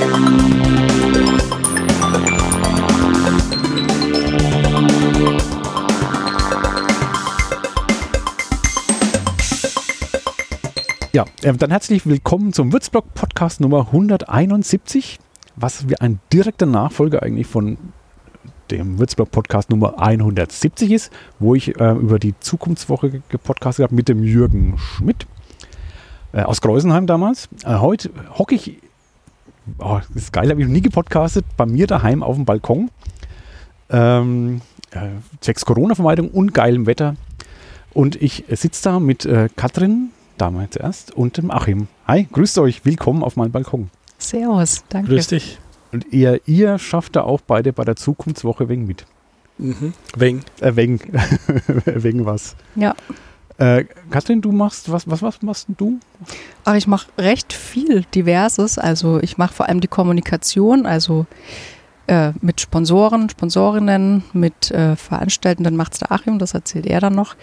Ja, äh, dann herzlich willkommen zum Würzblock Podcast Nummer 171, was wie ein direkter Nachfolger eigentlich von dem Würzblock Podcast Nummer 170 ist, wo ich äh, über die Zukunftswoche gepodcastet habe mit dem Jürgen Schmidt äh, aus Kreusenheim damals. Äh, heute hocke ich, oh, das ist geil, habe ich noch nie gepodcastet, bei mir daheim auf dem Balkon. Ähm, äh, zwecks Corona-Vermeidung und geilem Wetter. Und ich sitze da mit äh, Katrin, damals erst, und dem Achim. Hi, grüßt euch, willkommen auf meinem Balkon. Servus, danke. Grüß dich. Und ihr, ihr schafft da auch beide bei der Zukunftswoche wegen mit. Mhm. Wegen. Äh, wegen, wegen was. Ja, Äh, Katrin, du machst, was, was, was machst du? aber ich mache recht viel Diverses. Also ich mache vor allem die Kommunikation, also äh, mit Sponsoren, Sponsorinnen, mit äh, Veranstaltenden macht es der Achim, das erzählt er dann noch.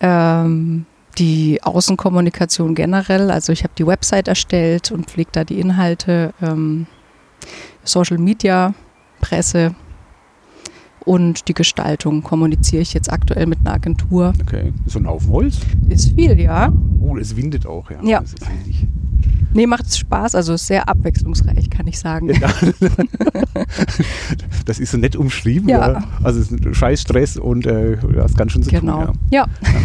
Ähm, die Außenkommunikation generell, also ich habe die Website erstellt und pflege da die Inhalte, ähm, Social Media, Presse und die Gestaltung kommuniziere ich jetzt aktuell mit einer Agentur. Okay, so ein Haufen Holz. Ist viel, ja. Oh, es windet auch, ja. Ja. Das ist windig. Nee, macht es Spaß, also ist sehr abwechslungsreich, kann ich sagen. Ja. das ist so nett umschrieben. Ja. Ja. Also es ist ein scheiß Stress und äh, du hast ganz schön zu Genau. tun. Ja. Ja,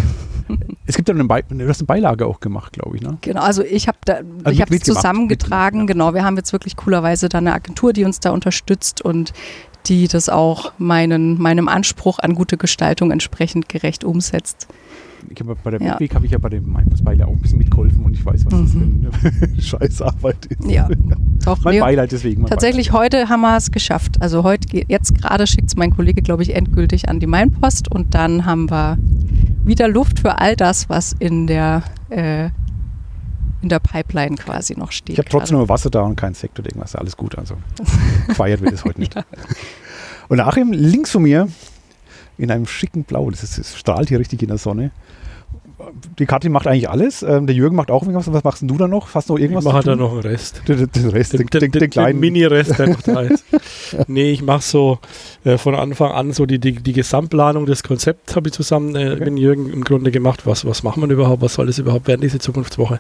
Es gibt ja eine, Be du hast eine Beilage auch gemacht, glaube ich. Ne? genau. Also ich habe da, mit- ich habe es zusammengetragen. mitgemacht, ja. Genau, wir haben jetzt wirklich coolerweise da eine Agentur, die uns da unterstützt und die das auch meinen, meinem Anspruch an gute Gestaltung entsprechend gerecht umsetzt. Ich hab bei der Ja. Webweg habe ich ja bei dem Mindbus-Beile auch ein bisschen mitgeholfen und ich weiß, was das Mhm. für eine Scheißarbeit ist. Ja, doch. Mein nee, Beileid deswegen. mein Tatsächlich Beileid. heute haben wir es geschafft. Also heute, jetzt gerade schickt es mein Kollege, glaube ich, endgültig an die Mainpost und dann haben wir wieder Luft für all das, was in der, äh, in der Pipeline quasi noch steht. Ich habe trotzdem nur Wasser da und kein Sekt oder irgendwas. Alles gut. Also gefeiert wird es heute nicht. Und der Achim links von mir in einem schicken Blau. Das, ist, das strahlt hier richtig in der Sonne. Die Katrin macht eigentlich alles. Ähm, der Jürgen macht auch irgendwas. Was machst du da noch? Hast du noch Ich irgendwas mache zu da noch einen Rest. Den, den Rest, den, den, den, kleinen. Mini-Rest, der noch da ist. nee, ich mache so äh, von Anfang an so die, die, die Gesamtplanung des Konzepts habe ich zusammen äh, Okay. mit Jürgen im Grunde gemacht. Was, was macht man überhaupt? Was soll das überhaupt werden, diese Zukunftswoche?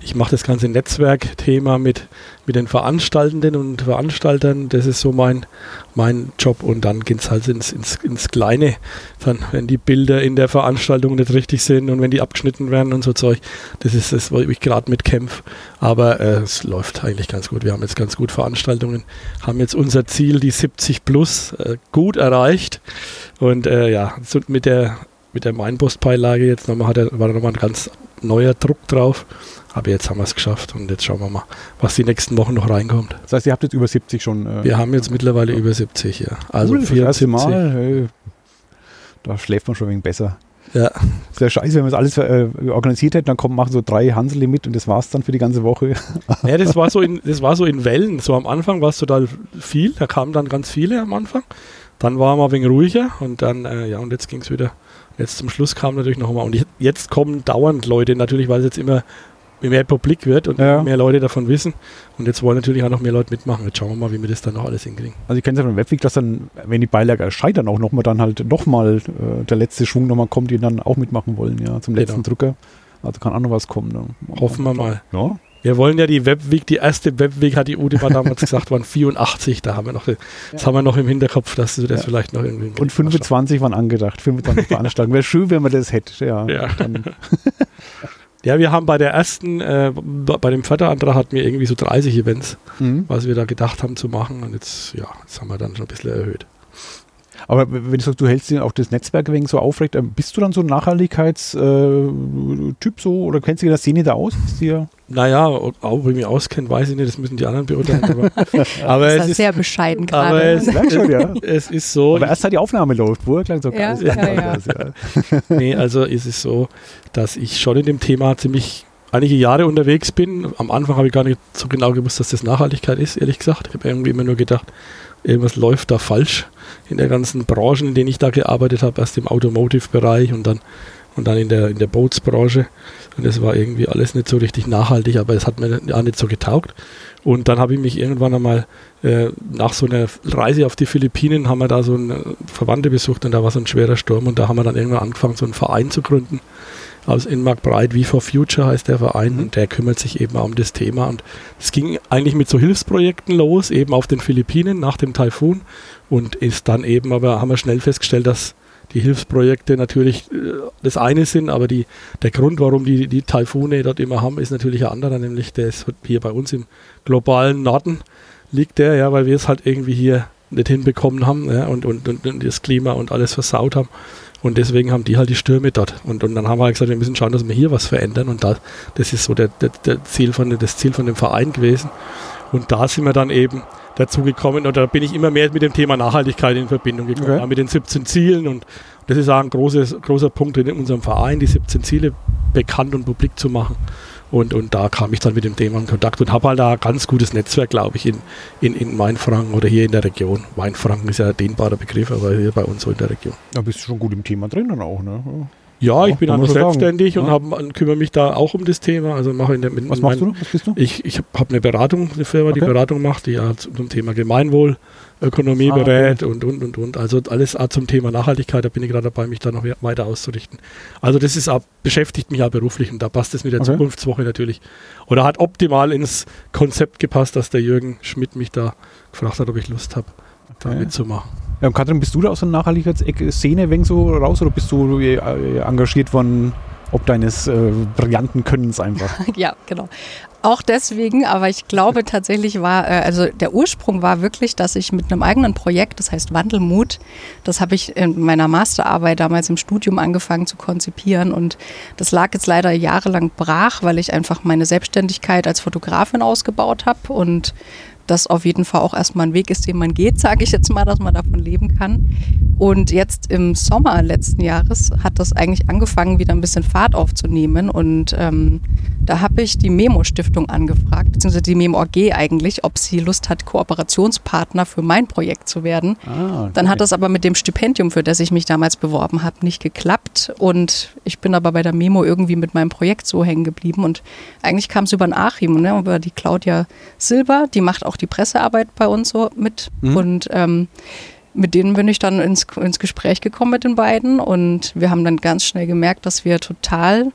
Ich mache das ganze Netzwerkthema mit, mit den Veranstaltenden und Veranstaltern. Das ist so mein, mein Job. Und dann geht es halt ins, ins, ins Kleine. Dann, wenn die Bilder in der Veranstaltung nicht richtig sind und wenn die abgeschnitten werden und so Zeug. Das ist das, wo ich gerade mit kämpfe. Aber äh, es läuft eigentlich ganz gut. Wir haben jetzt ganz gut Veranstaltungen, haben jetzt unser Ziel, die 70 plus, äh, gut erreicht. Und äh, ja, mit der, mit der Mainpost-Beilage jetzt nochmal hat er, war nochmal ein ganz neuer Druck drauf. Aber jetzt haben wir es geschafft und jetzt schauen wir mal, was die nächsten Wochen noch reinkommt. Das heißt, ihr habt jetzt über 70 schon. Äh, Wir haben jetzt mittlerweile über 70 hier. Also cool, das erste 74. Mal. Hey, da schläft man schon ein wenig besser. Ja. Das wäre scheiße, wenn wir das alles äh, organisiert hätten, dann kommen, machen so drei Hansel mit und das war's dann für die ganze Woche. Ja, das war so in, das war so in Wellen. So am Anfang war es total viel, da kamen dann ganz viele am Anfang. Dann war mal ein wenig ruhiger und dann, äh, ja, und jetzt ging es wieder. Jetzt zum Schluss kam natürlich noch mal. Und jetzt kommen dauernd Leute, natürlich, weil es jetzt immer mehr publik wird und Ja. mehr Leute davon wissen. Und jetzt wollen natürlich auch noch mehr Leute mitmachen. Jetzt schauen wir mal, wie wir das dann noch alles hinkriegen. Also ich kenne es ja von dem Webweg, dass dann, wenn die Beilage erscheint, dann auch nochmal dann halt nochmal äh, der letzte Schwung nochmal kommt, die dann auch mitmachen wollen, ja, zum letzten Genau. Drucker. Also kann auch noch was kommen. Ne? Hoffen wir mal. Ja. Wir wollen ja die Webweg, die erste Webweg hat die Ute mal damals gesagt, waren 84. Da haben wir noch, das haben wir noch im Hinterkopf, dass du das Ja. vielleicht noch irgendwie. Und 25 waren angedacht, 25 Veranstaltungen. Wäre schön, wenn man das hätte. Ja, Ja. Ja, wir haben bei der ersten, äh, bei dem Förderantrag hatten wir irgendwie so 30 Events, mhm. was wir da gedacht haben zu machen. Und jetzt, ja, jetzt haben wir dann schon ein bisschen erhöht. Aber wenn du sagst, du hältst dir auch das Netzwerk wegen so aufrecht, ähm, bist du dann so ein Nachhaltigkeitstyp so oder kennst du dich in der Szene da aus? Ist dir Naja, auch ob ich mich auskenne, weiß ich nicht, das müssen die anderen beurteilen. Aber, aber Das es ist ist, sehr bescheiden aber gerade. es, Merk schon, ja. es ist so, Aber erst seit die Aufnahme läuft, wo er klang so Ja, geil. ja, ja. ja. nee, also ist es so, dass ich schon in dem Thema ziemlich einige Jahre unterwegs bin. Am Anfang habe ich gar nicht so genau gewusst, dass das Nachhaltigkeit ist, ehrlich gesagt. Ich habe irgendwie immer nur gedacht, irgendwas läuft da falsch in der ganzen Branche, in denen ich da gearbeitet habe, erst im Automotive-Bereich und dann und dann in der, in der Bootsbranche. Und das war irgendwie alles nicht so richtig nachhaltig, aber es hat mir auch nicht so getaugt. Und dann habe ich mich irgendwann einmal äh, nach so einer Reise auf die Philippinen, haben wir da so eine Verwandte besucht und da war so ein schwerer Sturm und da haben wir dann irgendwann angefangen, so einen Verein zu gründen. Aus Inmark Breit, wie for Future heißt der Verein. Und der kümmert sich eben auch um das Thema. Und es ging eigentlich mit so Hilfsprojekten los, eben auf den Philippinen nach dem Taifun. Und ist dann eben, aber haben wir schnell festgestellt, dass die Hilfsprojekte natürlich äh, das eine sind, aber die, der Grund, warum die, die Taifune dort immer haben, ist natürlich ein anderer, nämlich der ist hier bei uns im globalen Norden liegt der, ja, weil wir es halt irgendwie hier nicht hinbekommen haben ja, und, und, und, das Klima und alles versaut haben. Und deswegen haben die halt die Stürme dort. Und, und dann haben wir halt gesagt, wir müssen schauen, dass wir hier was verändern. Und da, das ist so der, der, der Ziel von, das Ziel von dem Verein gewesen. Und da sind wir dann eben dazu gekommen und da bin ich immer mehr mit dem Thema Nachhaltigkeit in Verbindung gekommen, okay. mit den 17 Zielen und das ist auch ein großes, großer Punkt in unserem Verein, die 17 Ziele bekannt und publik zu machen. Und, und da kam ich dann mit dem Thema in Kontakt und habe halt da ein ganz gutes Netzwerk, glaube ich, in, in, in Mainfranken oder hier in der Region. Mainfranken ist ja ein dehnbarer Begriff, aber hier bei uns so in der Region. Da bist du schon gut im Thema drin dann auch, ne? Ja, ich bin auch selbstständig und ja. hab, kümmere mich da auch um das Thema. Also mache in der, mit Was machst mein, du? Was bist du? Ich, ich habe hab eine Beratung, eine Firma, okay. die Beratung macht, die ja zum Thema Gemeinwohl, Ökonomie ah, berät okay. und, und, und, und. Also alles auch zum Thema Nachhaltigkeit, da bin ich gerade dabei, mich da noch weiter auszurichten. Also das ist auch, beschäftigt mich auch beruflich und da passt es mit der okay. Zukunftswoche natürlich. Oder hat optimal ins Konzept gepasst, dass der Jürgen Schmidt mich da gefragt hat, ob ich Lust habe, da mitzumachen. Ja, Katrin, bist du da aus der Nachhaltigkeitsszene wenig so raus oder bist du äh, engagiert von ob deines äh, brillanten Könnens einfach? ja, genau. Auch deswegen, aber ich glaube tatsächlich war, äh, also der Ursprung war wirklich, dass ich mit einem eigenen Projekt, das heißt Wandelmut, das habe ich in meiner Masterarbeit damals im Studium angefangen zu konzipieren und das lag jetzt leider jahrelang brach, weil ich einfach meine Selbstständigkeit als Fotografin ausgebaut habe und das auf jeden Fall auch erstmal ein Weg ist, den man geht, sage ich jetzt mal, dass man davon leben kann. Und jetzt im Sommer letzten Jahres hat das eigentlich angefangen, wieder ein bisschen Fahrt aufzunehmen. Und ähm, da habe ich die Memo-Stiftung angefragt, beziehungsweise die Memo AG eigentlich, ob sie Lust hat, Kooperationspartner für mein Projekt zu werden. Ah, okay. Dann hat das aber mit dem Stipendium, für das ich mich damals beworben habe, nicht geklappt. Und ich bin aber bei der Memo irgendwie mit meinem Projekt so hängen geblieben. Und eigentlich kam es über den Achim, ne, über die Claudia Silber, die macht auch die Pressearbeit bei uns so mit. Mhm. Und ähm, mit denen bin ich dann ins, ins Gespräch gekommen mit den beiden. Und wir haben dann ganz schnell gemerkt, dass wir total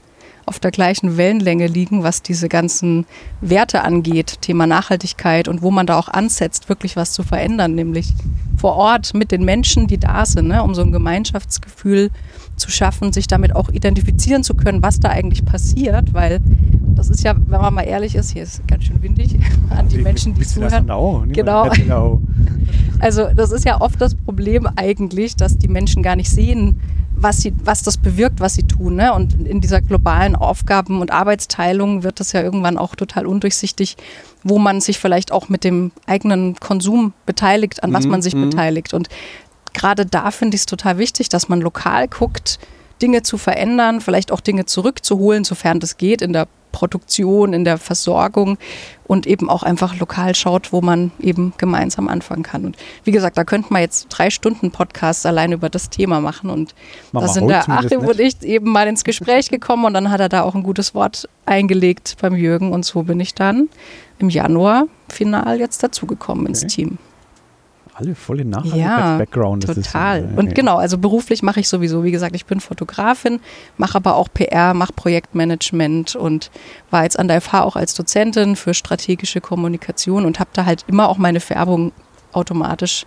auf der gleichen Wellenlänge liegen, was diese ganzen Werte angeht, Thema Nachhaltigkeit und wo man da auch ansetzt, wirklich was zu verändern, nämlich vor Ort mit den Menschen, die da sind, ne, um so ein Gemeinschaftsgefühl zu schaffen, sich damit auch identifizieren zu können, was da eigentlich passiert, weil das ist ja, wenn man mal ehrlich ist, hier ist ganz schön windig an die Menschen, die zuhören. Genau. Also das ist ja oft das Problem eigentlich, dass die Menschen gar nicht sehen, was, sie, was das bewirkt, was sie tun. Ne? Und in dieser globalen Aufgaben- und Arbeitsteilung wird das ja irgendwann auch total undurchsichtig, wo man sich vielleicht auch mit dem eigenen Konsum beteiligt, an was mhm. man sich mhm. beteiligt. Und gerade da finde ich es total wichtig, dass man lokal guckt, Dinge zu verändern, vielleicht auch Dinge zurückzuholen, sofern das geht, in der Produktion, in der Versorgung und eben auch einfach lokal schaut, wo man eben gemeinsam anfangen kann. Und wie gesagt, da könnten wir jetzt drei Stunden Podcasts allein über das Thema machen. Und Mama da sind der Achim und ich eben mal ins Gespräch gekommen und dann hat er da auch ein gutes Wort eingelegt beim Jürgen und so bin ich dann im Januar final jetzt dazugekommen okay. ins Team alle voll in Nachhaltigkeits-Background. Ja, total. Ist, äh, und genau, also beruflich mache ich sowieso, wie gesagt, ich bin Fotografin, mache aber auch PR, mache Projektmanagement und war jetzt an der FH auch als Dozentin für strategische Kommunikation und habe da halt immer auch meine Färbung automatisch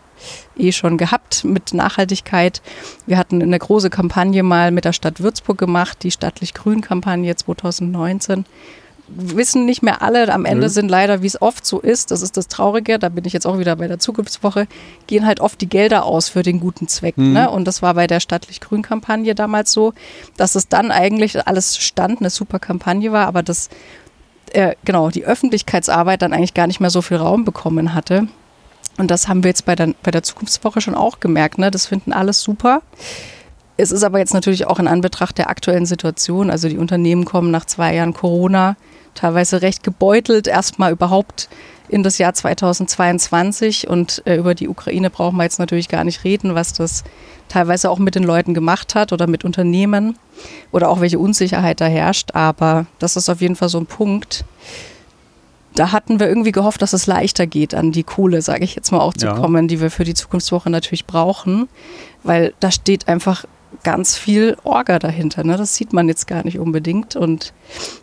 eh schon gehabt mit Nachhaltigkeit. Wir hatten eine große Kampagne mal mit der Stadt Würzburg gemacht, die Stattlich-Grün-Kampagne 2019 wissen nicht mehr alle. Am Ende mhm. sind leider, wie es oft so ist, das ist das Traurige, da bin ich jetzt auch wieder bei der Zukunftswoche, gehen halt oft die Gelder aus für den guten Zweck. Mhm. Ne? Und das war bei der Stattlich-Grün-Kampagne damals so, dass es dann eigentlich alles stand, eine super Kampagne war, aber das, äh, genau, die Öffentlichkeitsarbeit dann eigentlich gar nicht mehr so viel Raum bekommen hatte. Und das haben wir jetzt bei der, bei der Zukunftswoche schon auch gemerkt. Ne? Das finden alles super. Es ist aber jetzt natürlich auch in Anbetracht der aktuellen Situation, also die Unternehmen kommen nach zwei Jahren Corona teilweise recht gebeutelt, erstmal überhaupt in das Jahr 2022. Und äh, über die Ukraine brauchen wir jetzt natürlich gar nicht reden, was das teilweise auch mit den Leuten gemacht hat oder mit Unternehmen oder auch welche Unsicherheit da herrscht. Aber das ist auf jeden Fall so ein Punkt. Da hatten wir irgendwie gehofft, dass es leichter geht, an die Kohle, sage ich jetzt mal, auch zu Ja. kommen, die wir für die Zukunftswoche natürlich brauchen, weil da steht einfach ganz viel Orga dahinter. Ne? Das sieht man jetzt gar nicht unbedingt. Und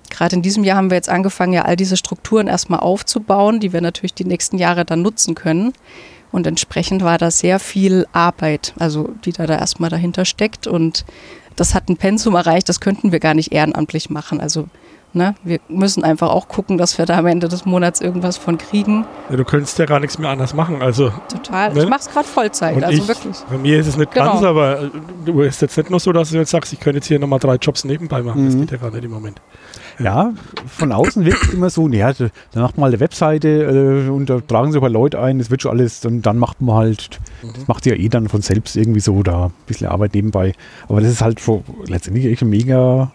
gerade in diesem Jahr haben wir jetzt angefangen, ja all diese Strukturen erstmal aufzubauen, die wir natürlich die nächsten Jahre dann nutzen können. Und entsprechend war da sehr viel Arbeit, also die da, da erstmal dahinter steckt. Und das hat ein Pensum erreicht, das könnten wir gar nicht ehrenamtlich machen. Also ne, wir müssen einfach auch gucken, dass wir da am Ende des Monats irgendwas von kriegen. Ja, du könntest ja gar nichts mehr anders machen. Also Total. Ne? Ich mache es gerade Vollzeit, Und also ich, wirklich. Bei mir ist es nicht Genau. ganz, aber äh, du ist jetzt nicht nur so, dass du jetzt sagst, ich könnte jetzt hier nochmal drei Jobs nebenbei machen. Das Mhm. geht ja gar nicht im Moment. Ja, von außen wirkt es immer so, ja, da da macht man eine Webseite äh, und da tragen sie ein paar Leute ein, das wird schon alles und dann macht man halt, das macht sie ja eh dann von selbst irgendwie so da ein bisschen Arbeit nebenbei. Aber das ist halt schon letztendlich echt eine mega,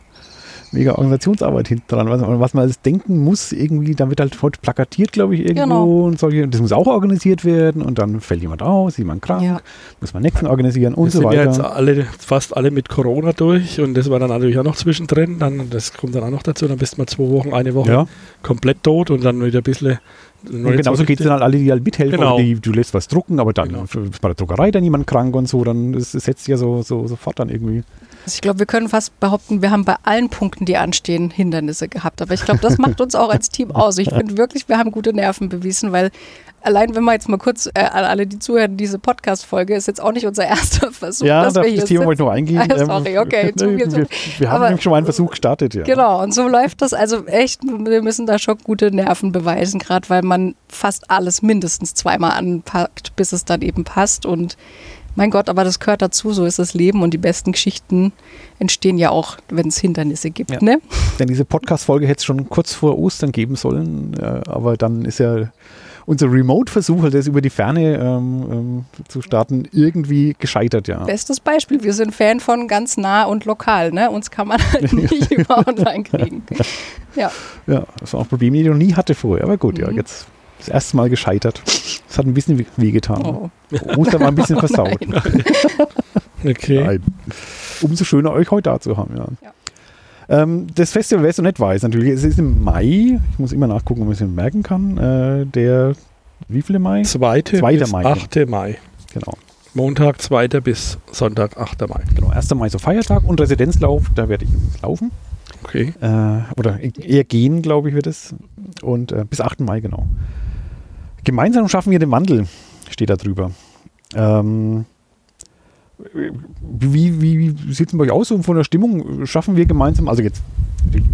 mega Organisationsarbeit hinten dran, was, was man alles denken muss, irgendwie, da wird halt heute plakatiert, glaube ich, irgendwo Genau. und solche, das muss auch organisiert werden und dann fällt jemand aus, jemand krank, Ja. muss man nächsten organisieren und Wir so sind ja weiter. jetzt alle, fast alle mit Corona durch und das war dann natürlich auch noch zwischendrin. Dann, das kommt dann auch noch dazu. Dann bist du mal zwei Wochen, eine Woche ja. komplett tot und dann wieder ein bisschen. Und genauso geht es dann halt alle, die halt mithelfen. Genau. Die, du lässt was drucken, aber dann Genau. ist bei der Druckerei dann jemand krank und so, dann das, das setzt sich ja so, so sofort dann irgendwie. Also ich glaube, wir können fast behaupten, wir haben bei allen Punkten, die anstehen, Hindernisse gehabt. Aber ich glaube, das macht uns auch als Team aus. Ich finde wirklich, wir haben gute Nerven bewiesen, weil allein, wenn wir jetzt mal kurz äh, an alle, die zuhören, diese Podcast-Folge ist jetzt auch nicht unser erster Versuch, ja, dass da wir hier das Thema wollte ich noch eingehen. Ah, sorry, okay, wir, wir, wir haben nämlich schon mal einen Versuch gestartet, ja. Genau, und so läuft das. Also echt, wir müssen da schon gute Nerven beweisen, gerade weil man fast alles mindestens zweimal anpackt, bis es dann eben passt. Und mein Gott, aber das gehört dazu, so ist das Leben und die besten Geschichten entstehen ja auch, wenn es Hindernisse gibt. Ja. Ne? Denn diese Podcast-Folge hätte es schon kurz vor Ostern geben sollen, äh, aber dann ist ja unser Remote-Versuch, das über die Ferne ähm, ähm, zu starten, irgendwie gescheitert, ja. Bestes Beispiel, wir sind Fan von ganz nah und lokal. Ne? Uns kann man halt nicht über online kriegen. Ja, Ja, das war auch ein Problem, das ich noch nie hatte vorher. Aber gut, ja, Mhm. jetzt das erste Mal gescheitert. Es hat ein bisschen weh- wehgetan. oh. Ostern war ein bisschen versaut. Nein. Okay. Nein. Umso schöner, euch heute da zu haben, ja. Ja. Ähm, das Festival, wer es noch nicht weiß, natürlich, es ist im Mai. Ich muss immer nachgucken, ob man es merken kann. Äh, der, wie viele Mai? Zweite Zweiter bis Mai. 8. Mai. Genau. Montag, 2. bis Sonntag, 8. Mai. genau. 1. Mai so Feiertag und Residenzlauf, da werde ich laufen. Okay. Äh, oder eher gehen, glaube ich, wird es. Und äh, bis 8. Mai, genau. Gemeinsam schaffen wir den Wandel, steht da drüber. Ähm, wie, wie, wie sieht es bei euch aus so von der Stimmung? Schaffen wir gemeinsam, also jetzt,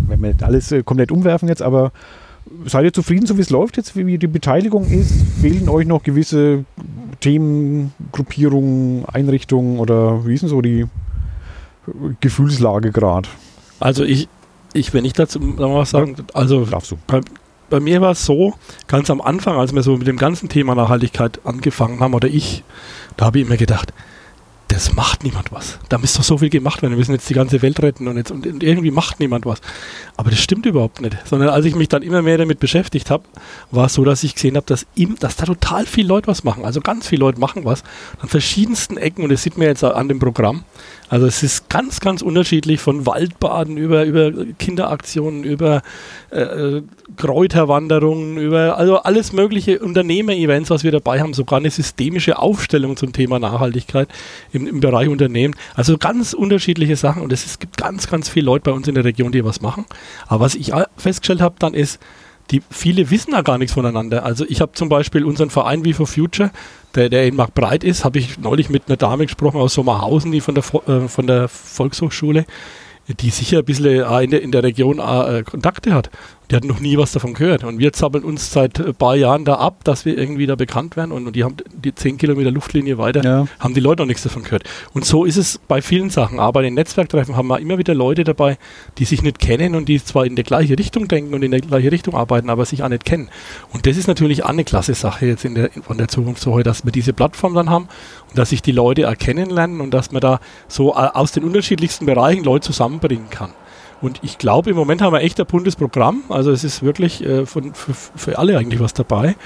wenn wir alles äh, komplett umwerfen jetzt, aber seid ihr zufrieden, so wie es läuft jetzt, wie die Beteiligung ist? Fehlen euch noch gewisse Themen, Gruppierungen, Einrichtungen oder wie ist denn so die Gefühlslage gerade? Also ich, ich, wenn ich dazu noch was sagen, also Darfst du? Bei mir war es so, ganz am Anfang, als wir so mit dem ganzen Thema Nachhaltigkeit angefangen haben, oder ich, da habe ich immer gedacht, das macht niemand was. Da müsste doch so viel gemacht werden. Wir müssen jetzt die ganze Welt retten und, jetzt, und irgendwie macht niemand was. Aber das stimmt überhaupt nicht. Sondern als ich mich dann immer mehr damit beschäftigt habe, war es so, dass ich gesehen habe, dass, dass da total viele Leute was machen. Also ganz viele Leute machen was an verschiedensten Ecken und das sieht man jetzt an dem Programm. Also es ist ganz, ganz unterschiedlich von Waldbaden über, über Kinderaktionen, über äh, äh, Kräuterwanderungen, über also alles mögliche Unternehmer-Events, was wir dabei haben, sogar eine systemische Aufstellung zum Thema Nachhaltigkeit im, im Bereich Unternehmen. Also ganz unterschiedliche Sachen und es, ist, gibt ganz, ganz viele Leute bei uns in der Region, die was machen. Aber was ich festgestellt habe dann ist, die viele wissen da gar nichts voneinander. Also ich habe zum Beispiel unseren Verein We for Future, der, der in Marktbreit ist, habe ich neulich mit einer Dame gesprochen aus Sommerhausen, die von der, äh, von der Volkshochschule, die sicher ein bisschen in, der, in der Region äh, Kontakte hat. Die hat noch nie was davon gehört. Und wir zappeln uns seit ein paar Jahren da ab, dass wir irgendwie da bekannt werden. Und, und die haben die 10 Kilometer Luftlinie weiter Ja. haben die Leute noch nichts davon gehört. Und so ist es bei vielen Sachen. Aber bei den Netzwerktreffen haben wir immer wieder Leute dabei, die sich nicht kennen und die zwar in der gleiche Richtung denken und in der gleiche Richtung arbeiten, aber sich auch nicht kennen. Und das ist natürlich auch eine klasse Sache jetzt in der, von der Zukunft so, dass wir diese Plattform dann haben und dass sich die Leute erkennen lernen und dass man da so äh, aus den unterschiedlichsten Bereichen Leute zusammenbringen kann. Und ich glaube, im Moment haben wir echt ein buntes Programm. Also es ist wirklich äh, von, für, für alle eigentlich was dabei.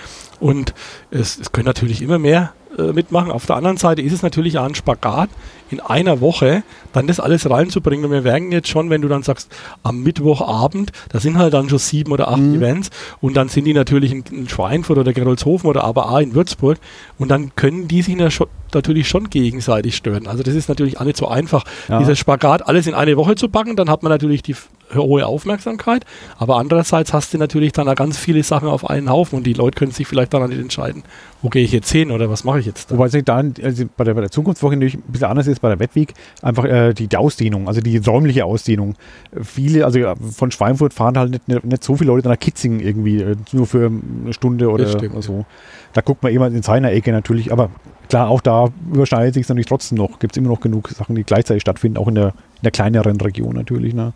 Und es, es können natürlich immer mehr äh, mitmachen. Auf der anderen Seite ist es natürlich auch ein Spagat, in einer Woche dann das alles reinzubringen. Und wir merken jetzt schon, wenn du dann sagst, am Mittwochabend, da sind halt dann schon sieben oder acht mhm. Events und dann sind die natürlich in, in Schweinfurt oder Gerolzhofen oder aber auch in Würzburg und dann können die sich natürlich schon gegenseitig stören. Also das ist natürlich auch nicht so einfach, ja. dieser Spagat alles in eine Woche zu packen. Dann hat man natürlich die hohe Aufmerksamkeit, aber andererseits hast du natürlich dann auch ganz viele Sachen auf einen Haufen und die Leute können sich vielleicht dann nicht entscheiden, wo gehe ich jetzt hin oder was mache ich jetzt da. Wobei es da also bei, der, bei der Zukunftswoche natürlich ein bisschen anders ist bei der Wettweg, einfach äh, die, die, Ausdehnung, also die räumliche Ausdehnung. Viele, also von Schweinfurt fahren halt nicht, nicht, so viele Leute nach Kitzingen irgendwie, äh, nur für eine Stunde oder, oder so. Da guckt man immer in seiner Ecke natürlich, aber klar, auch da überschneidet sich es natürlich trotzdem noch. Gibt es immer noch genug Sachen, die gleichzeitig stattfinden, auch in der, in der kleineren Region natürlich. Ne?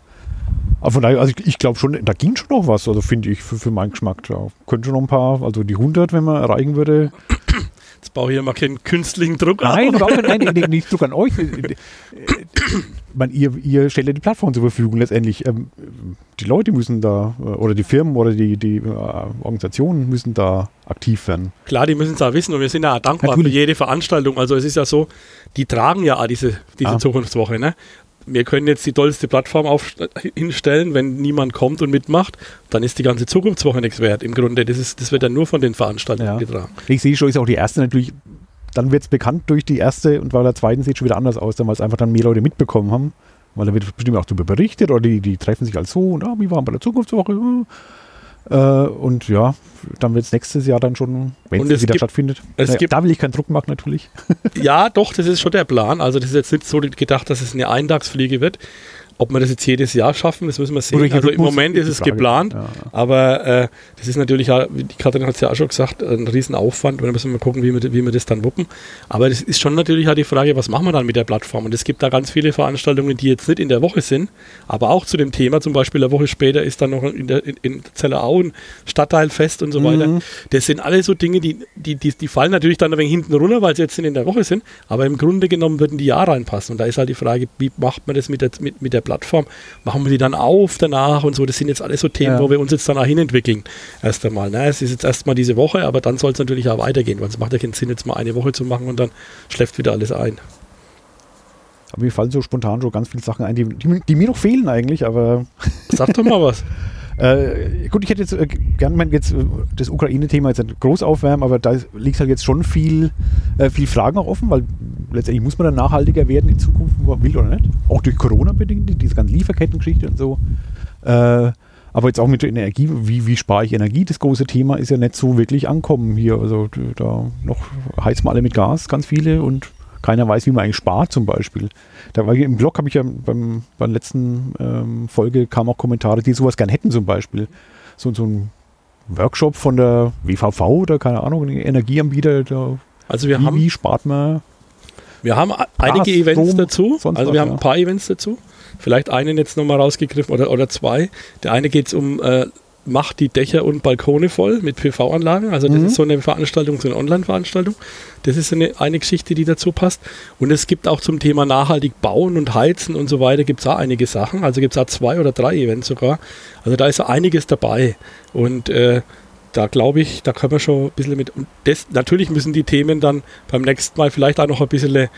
Aber von daher, also ich, ich glaube schon, da ging schon noch was, also finde ich, für, für meinen Geschmack. Da könnte schon noch ein paar, also die 100, wenn man erreichen würde. Jetzt baue ich hier mal keinen künstlichen Druck Nein, auf. Nein, nein, nicht Druck an euch. Man, ihr, ihr stellt ja die Plattform zur Verfügung letztendlich. Ähm, die Leute müssen da, äh, oder die Firmen oder die, die äh, Organisationen müssen da aktiv werden. Klar, die müssen es auch wissen und wir sind ja auch dankbar Natürlich. für jede Veranstaltung. Also es ist ja so, die tragen ja auch diese, diese ah. Zukunftswoche. Ne? Wir können jetzt die tollste Plattform auf, hinstellen, wenn niemand kommt und mitmacht, dann ist die ganze Zukunftswoche nichts wert. Im Grunde, das, ist, das wird dann nur von den Veranstaltern ja. getragen. Ich sehe schon, ist auch die erste natürlich, dann wird es bekannt durch die erste und bei der zweiten sieht es schon wieder anders aus, weil es einfach dann mehr Leute mitbekommen haben. Weil da wird bestimmt auch darüber berichtet oder die, die treffen sich als so und ah, wie waren bei der Zukunftswoche. Äh, und ja, dann wird es nächstes Jahr dann schon, wenn es wieder gibt, stattfindet. Es naja, da will ich keinen Druck machen natürlich. Ja, doch, das ist schon der Plan. Also das ist jetzt nicht so gedacht, dass es eine Eintagsfliege wird. Ob wir das jetzt jedes Jahr schaffen, das müssen wir sehen. Also im Moment ist es geplant, ja. aber äh, das ist natürlich, wie die Katrin hat es ja auch schon gesagt, ein Riesenaufwand und dann müssen wir gucken, wie wir, wie wir das dann wuppen. Aber das ist schon natürlich auch die Frage, was machen wir dann mit der Plattform? Und es gibt da ganz viele Veranstaltungen, die jetzt nicht in der Woche sind, aber auch zu dem Thema, zum Beispiel eine Woche später ist dann noch in, der, in, in Zellerau ein Stadtteilfest und so mhm. weiter. Das sind alles so Dinge, die, die, die, die fallen natürlich dann ein wenig hinten runter, weil sie jetzt in der Woche sind, aber im Grunde genommen würden die ja reinpassen. Und da ist halt die Frage, wie macht man das mit der, mit, mit der Plattform, machen wir die dann auf danach und so. Das sind jetzt alles so Themen, ja. wo wir uns jetzt danach hinentwickeln. Erst einmal. Ne? Es ist jetzt erstmal diese Woche, aber dann soll es natürlich auch weitergehen, weil es macht ja keinen Sinn, jetzt mal eine Woche zu machen und dann schläft wieder alles ein. Aber mir fallen so spontan schon ganz viele Sachen ein, die, die, die mir noch fehlen eigentlich, aber. Sag doch mal was. Äh, gut, ich hätte jetzt äh, gern jetzt äh, das Ukraine-Thema jetzt groß aufwärmen, aber da liegt halt jetzt schon viel, äh, viel Fragen auch offen, weil letztendlich muss man dann nachhaltiger werden in Zukunft, will oder nicht. Auch durch Corona bedingt, diese ganze Lieferkettengeschichte und so. Äh, aber jetzt auch mit der Energie, wie, wie spare ich Energie? Das große Thema ist ja nicht so wirklich ankommen hier. Also da noch heizen wir alle mit Gas, ganz viele und keiner weiß, wie man eigentlich spart zum Beispiel. Da war im Blog habe ich ja beim, beim letzten ähm, Folge kamen auch Kommentare, die sowas gern hätten zum Beispiel. So, so ein Workshop von der WVV oder keine Ahnung, Energieanbieter. Da, also wir wie, haben, wie spart man? Wir haben einige Gas, Events Strom, dazu. Also was, wir haben ja. ein paar Events dazu. Vielleicht einen jetzt nochmal rausgegriffen oder, oder zwei. Der eine geht es um äh, macht die Dächer und Balkone voll mit PV-Anlagen. Also das mhm. ist so eine Veranstaltung, so eine Online-Veranstaltung. Das ist eine, eine Geschichte, die dazu passt. Und es gibt auch zum Thema nachhaltig bauen und heizen und so weiter, gibt es auch einige Sachen. Also gibt es auch zwei oder drei Events sogar. Also da ist einiges dabei. Und äh, da glaube ich, da können wir schon ein bisschen mit. Und das, natürlich müssen die Themen dann beim nächsten Mal vielleicht auch noch ein bisschen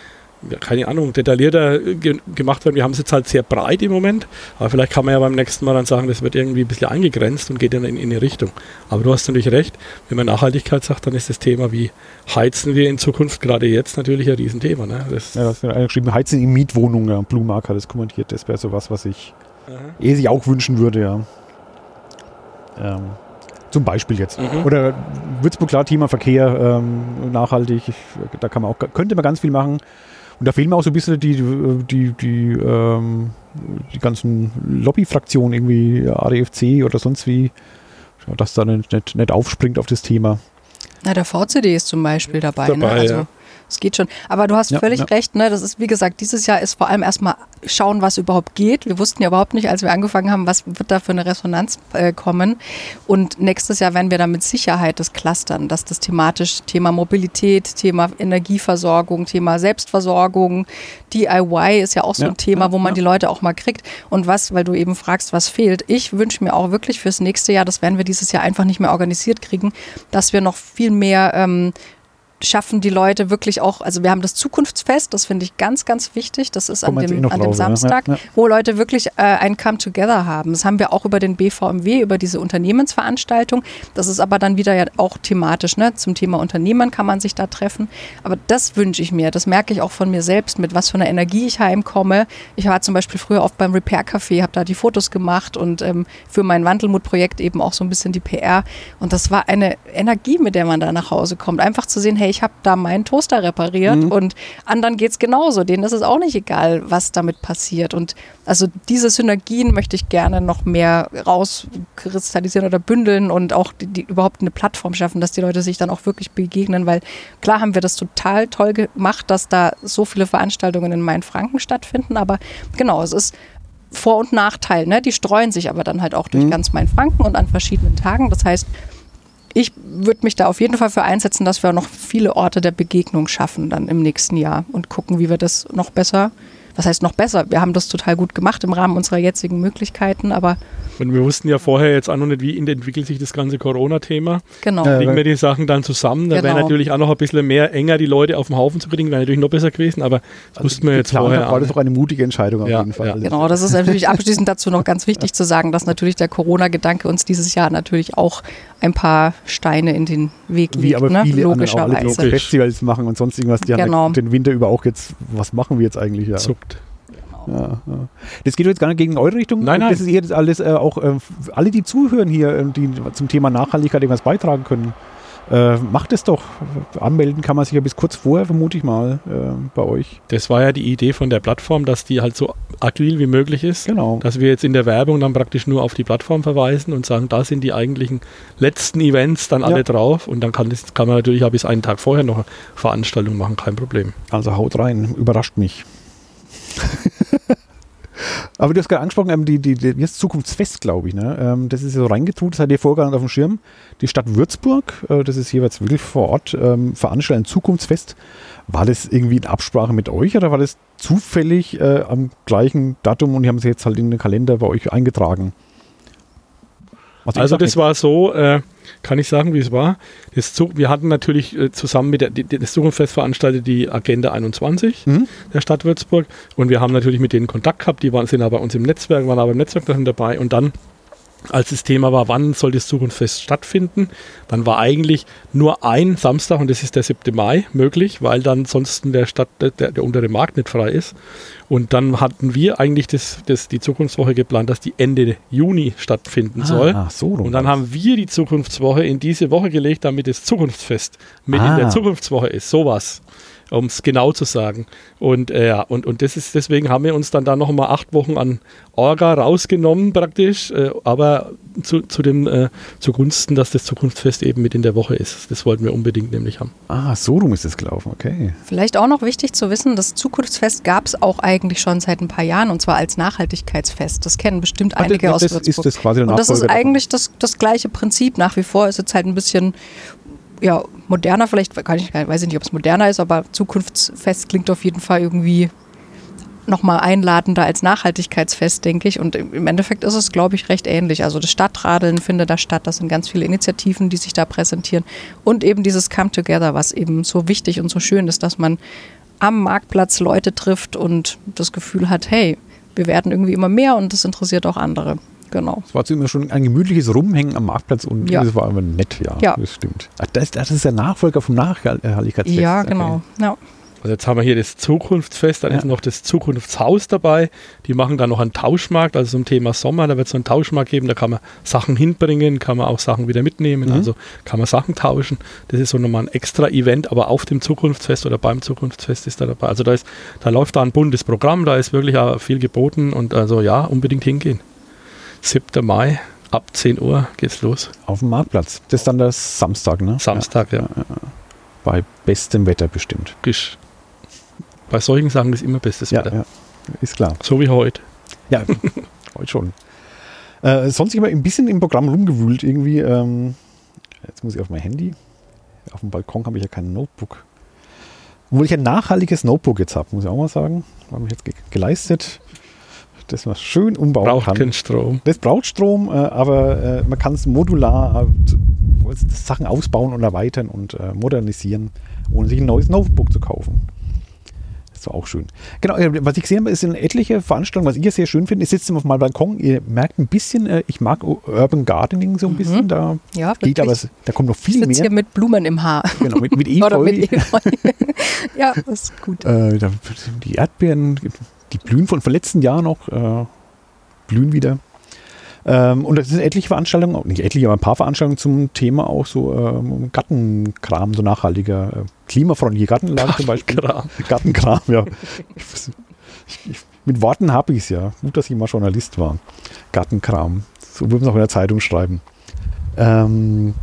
keine Ahnung, detaillierter ge gemacht werden. Wir haben es jetzt halt sehr breit im Moment, aber vielleicht kann man ja beim nächsten Mal dann sagen, das wird irgendwie ein bisschen eingegrenzt und geht dann in, in eine Richtung. Aber du hast natürlich recht, wenn man Nachhaltigkeit sagt, dann ist das Thema, wie heizen wir in Zukunft, gerade jetzt natürlich ein Riesenthema. Ne? Das ja, das wird geschrieben, heizen in Mietwohnungen, ja. Blumark hat das kommentiert, das wäre so was, was ich eh sich auch wünschen würde, ja. Ähm, zum Beispiel jetzt. Mhm. Oder Würzburg, klar, Thema Verkehr, ähm, nachhaltig, da kann man auch, könnte man ganz viel machen. Und da fehlen mir auch so ein bisschen die, die, die, ähm, die ganzen Lobbyfraktionen, irgendwie ADFC oder sonst wie, dass da nicht, nicht, nicht aufspringt auf das Thema. Na, der VCD ist zum Beispiel dabei. Ne? dabei ne? Also, ja. Es geht schon. Aber du hast Ja, völlig ja. recht, ne? Das ist, wie gesagt, dieses Jahr ist vor allem erstmal schauen, was überhaupt geht. Wir wussten ja überhaupt nicht, als wir angefangen haben, was wird da für eine Resonanz äh, kommen. Und nächstes Jahr werden wir dann mit Sicherheit das clustern, dass das thematisch Thema Mobilität, Thema Energieversorgung, Thema Selbstversorgung, DIY ist ja auch so Ja, ein Thema, wo man die Leute auch mal kriegt. Und was, weil du eben fragst, was fehlt. Ich wünsche mir auch wirklich fürs nächste Jahr, das werden wir dieses Jahr einfach nicht mehr organisiert kriegen, dass wir noch viel mehr ähm, schaffen die Leute wirklich auch, also wir haben das Zukunftsfest, das finde ich ganz, ganz wichtig. Das ist an eh dem, noch an dem. Samstag, Ja, ja. wo Leute wirklich äh, ein Come-Together haben. Das haben wir auch über den BVMW, über diese Unternehmensveranstaltung. Das ist aber dann wieder ja auch thematisch, ne? Zum Thema Unternehmern kann man sich da treffen. Aber das wünsche ich mir. Das merke ich auch von mir selbst, mit was für einer Energie ich heimkomme. Ich war zum Beispiel früher oft beim Repair Café, habe da die Fotos gemacht und ähm, für mein Wandelmut-Projekt eben auch so ein bisschen die PR. Und das war eine Energie, mit der man da nach Hause kommt. Einfach zu sehen, hey, ich habe da meinen Toaster repariert Mhm. und anderen geht es genauso. Denen ist es auch nicht egal, was damit passiert. Und also diese Synergien möchte ich gerne noch mehr rauskristallisieren oder bündeln und auch die, die überhaupt eine Plattform schaffen, dass die Leute sich dann auch wirklich begegnen, weil klar haben wir das total toll gemacht, dass da so viele Veranstaltungen in Mainfranken stattfinden, aber genau, es ist vor- und Nachteil. Ne? Die streuen sich aber dann halt auch durch Mhm. ganz Mainfranken und an verschiedenen Tagen. Das heißt, ich würde mich da auf jeden Fall für einsetzen, dass wir noch viele Orte der Begegnung schaffen dann im nächsten Jahr und gucken, wie wir das noch besser, was heißt noch besser? Wir haben das total gut gemacht im Rahmen unserer jetzigen Möglichkeiten, aber Und wir wussten ja vorher jetzt auch noch nicht, wie entwickelt sich das ganze Corona-Thema. genau. Ja, Legen wir die Sachen dann zusammen. Da wäre Genau. natürlich auch noch ein bisschen mehr enger die Leute auf den Haufen zu kriegen, wäre natürlich noch besser gewesen, aber das wussten wir jetzt vorher. war auch das doch eine mutige Entscheidung auf Ja, jeden Fall. ja. Also Genau, das ist natürlich abschließend dazu noch ganz wichtig zu sagen, dass natürlich der Corona-Gedanke uns dieses Jahr natürlich auch ein paar Steine in den Weg legt, Wie aber ne? viele auch alle, die logischerweise. Logisch. Festivals machen und sonst irgendwas, die Genau. haben ja den Winter über auch jetzt, was machen wir jetzt eigentlich? Ja. Zuckt. Ja, ja. Das geht jetzt gar nicht gegen eure Richtung. Nein, nein. Das ist hier jetzt alles äh, auch, äh, alle, die zuhören hier, äh, die zum Thema Nachhaltigkeit irgendwas beitragen können. Äh, macht es doch. Anmelden kann man sich ja bis kurz vorher, vermute ich mal, äh, bei euch. Das war ja die Idee von der Plattform, dass die halt so agil wie möglich ist. Genau. Dass wir jetzt in der Werbung dann praktisch nur auf die Plattform verweisen und sagen, da sind die eigentlichen letzten Events dann alle Ja. drauf. Und dann kann, das, kann man natürlich auch bis einen Tag vorher noch eine Veranstaltung machen, kein Problem. Also haut rein, überrascht mich. Aber du hast gerade angesprochen, ähm, die, die, die, heißt Zukunftsfest, glaube ich. Ne? Ähm, das ist so reingetut, das hat ihr vorgegangen auf dem Schirm. Die Stadt Würzburg, äh, das ist jeweils wirklich vor Ort, ähm, veranstaltet ein Zukunftsfest. War das irgendwie in Absprache mit euch oder war das zufällig äh, am gleichen Datum und die haben es jetzt halt in den Kalender bei euch eingetragen? Also das war so, äh, kann ich sagen, wie es war. Das wir hatten natürlich äh, zusammen mit der, die, das Zukunftsfest veranstaltet die Agenda 21 Mhm. der Stadt Würzburg und wir haben natürlich mit denen Kontakt gehabt, die waren, sind aber bei uns im Netzwerk, waren aber im Netzwerk dabei und dann als das Thema war, wann soll das Zukunftsfest stattfinden, dann war eigentlich nur ein Samstag und das ist der 7. Mai möglich, weil dann sonst der Stadt der, der untere Markt nicht frei ist. Und dann hatten wir eigentlich das, das, die Zukunftswoche geplant, dass die Ende Juni stattfinden soll. Ah, so Und dann haben wir die Zukunftswoche in diese Woche gelegt, damit das Zukunftsfest mit Ah. in der Zukunftswoche ist. Sowas, um es genau zu sagen. Und äh, ja, und, und das ist, deswegen haben wir uns dann da noch mal acht Wochen an Orga rausgenommen praktisch, äh, aber zu, zu dem, äh, zugunsten, dass das Zukunftsfest eben mit in der Woche ist. Das wollten wir unbedingt nämlich haben. Ah, so rum ist es gelaufen, okay. Vielleicht auch noch wichtig zu wissen, das Zukunftsfest gab es auch eigentlich schon seit ein paar Jahren und zwar als Nachhaltigkeitsfest. Das kennen bestimmt Ah, einige das, aus das Würzburg. ist das quasi der Und das ist eigentlich das, das gleiche Prinzip nach wie vor. Ist jetzt halt ein bisschen ja, moderner, vielleicht, kann ich, weiß ich nicht, ob es moderner ist, aber Zukunftsfest klingt auf jeden Fall irgendwie nochmal einladender als Nachhaltigkeitsfest, denke ich. Und im Endeffekt ist es, glaube ich, recht ähnlich. Also das Stadtradeln findet da statt. Das sind ganz viele Initiativen, die sich da präsentieren. Und eben dieses Come Together, was eben so wichtig und so schön ist, dass man am Marktplatz Leute trifft und das Gefühl hat, hey, wir werden irgendwie immer mehr und das interessiert auch andere. Genau. Es war zu immer schon ein gemütliches Rumhängen am Marktplatz und Ja. das war immer nett, ja. Ja. Das stimmt. Ach, das, das ist der Nachfolger vom Nachhaltigkeitsfest. Ja, Okay. genau. Ja. Also jetzt haben wir hier das Zukunftsfest, dann Ja. ist noch das Zukunftshaus dabei. Die machen dann noch einen Tauschmarkt, also zum Thema Sommer, da wird es so einen Tauschmarkt geben, da kann man Sachen hinbringen, kann man auch Sachen wieder mitnehmen, Mhm. also kann man Sachen tauschen. Das ist so nochmal ein extra Event, aber auf dem Zukunftsfest oder beim Zukunftsfest ist da dabei. Also da ist, da läuft da ein buntes Programm, da ist wirklich auch viel geboten und also ja, unbedingt hingehen. 7. Mai, ab 10 Uhr geht's los. Auf dem Marktplatz. Das ist dann der Samstag, ne? Samstag, ja. Ja. bei bestem Wetter bestimmt. Gisch. Bei solchen Sachen ist immer bestes Ja, Wetter. ja, ist klar. So wie heute. Ja, heute schon. Äh, sonst immer ein bisschen im Programm rumgewühlt irgendwie. Ähm, jetzt muss ich auf mein Handy. Auf dem Balkon habe ich ja kein Notebook. Obwohl ich ein nachhaltiges Notebook jetzt habe, muss ich auch mal sagen. Habe ich jetzt ge geleistet, dass man schön umbauen Braucht kann. keinen Strom. Das braucht Strom, äh, aber äh, man kann es modular äh, Sachen ausbauen und erweitern und modernisieren, ohne sich ein neues Notebook zu kaufen. Das war auch schön. Genau, was ich gesehen habe, ist in etliche Veranstaltungen, was ich ja sehr schön finde. Ich sitze auf meinem Balkon, ihr merkt ein bisschen, ich mag Urban Gardening so ein bisschen, da Ja, geht aber, da kommt noch Ich viel sitze hier mehr. mit Blumen im Haar. Genau, mit, mit Oder Efeu. mit Efeu. ja, das ist gut. Äh, da, die Erdbeeren, die blühen von, vom letzten Jahr noch, äh, blühen wieder. Ähm, und das sind etliche Veranstaltungen, auch nicht etliche, aber ein paar Veranstaltungen zum Thema auch so ähm, Gartenkram, so nachhaltiger, äh, klimafreundliche Gartenlagen zum Beispiel. Kram. Gartenkram, ja. Ich, ich, ich, mit Worten habe ich es ja. Gut, dass ich mal Journalist war. Gartenkram. So würden wir es auch in der Zeitung schreiben. Ähm,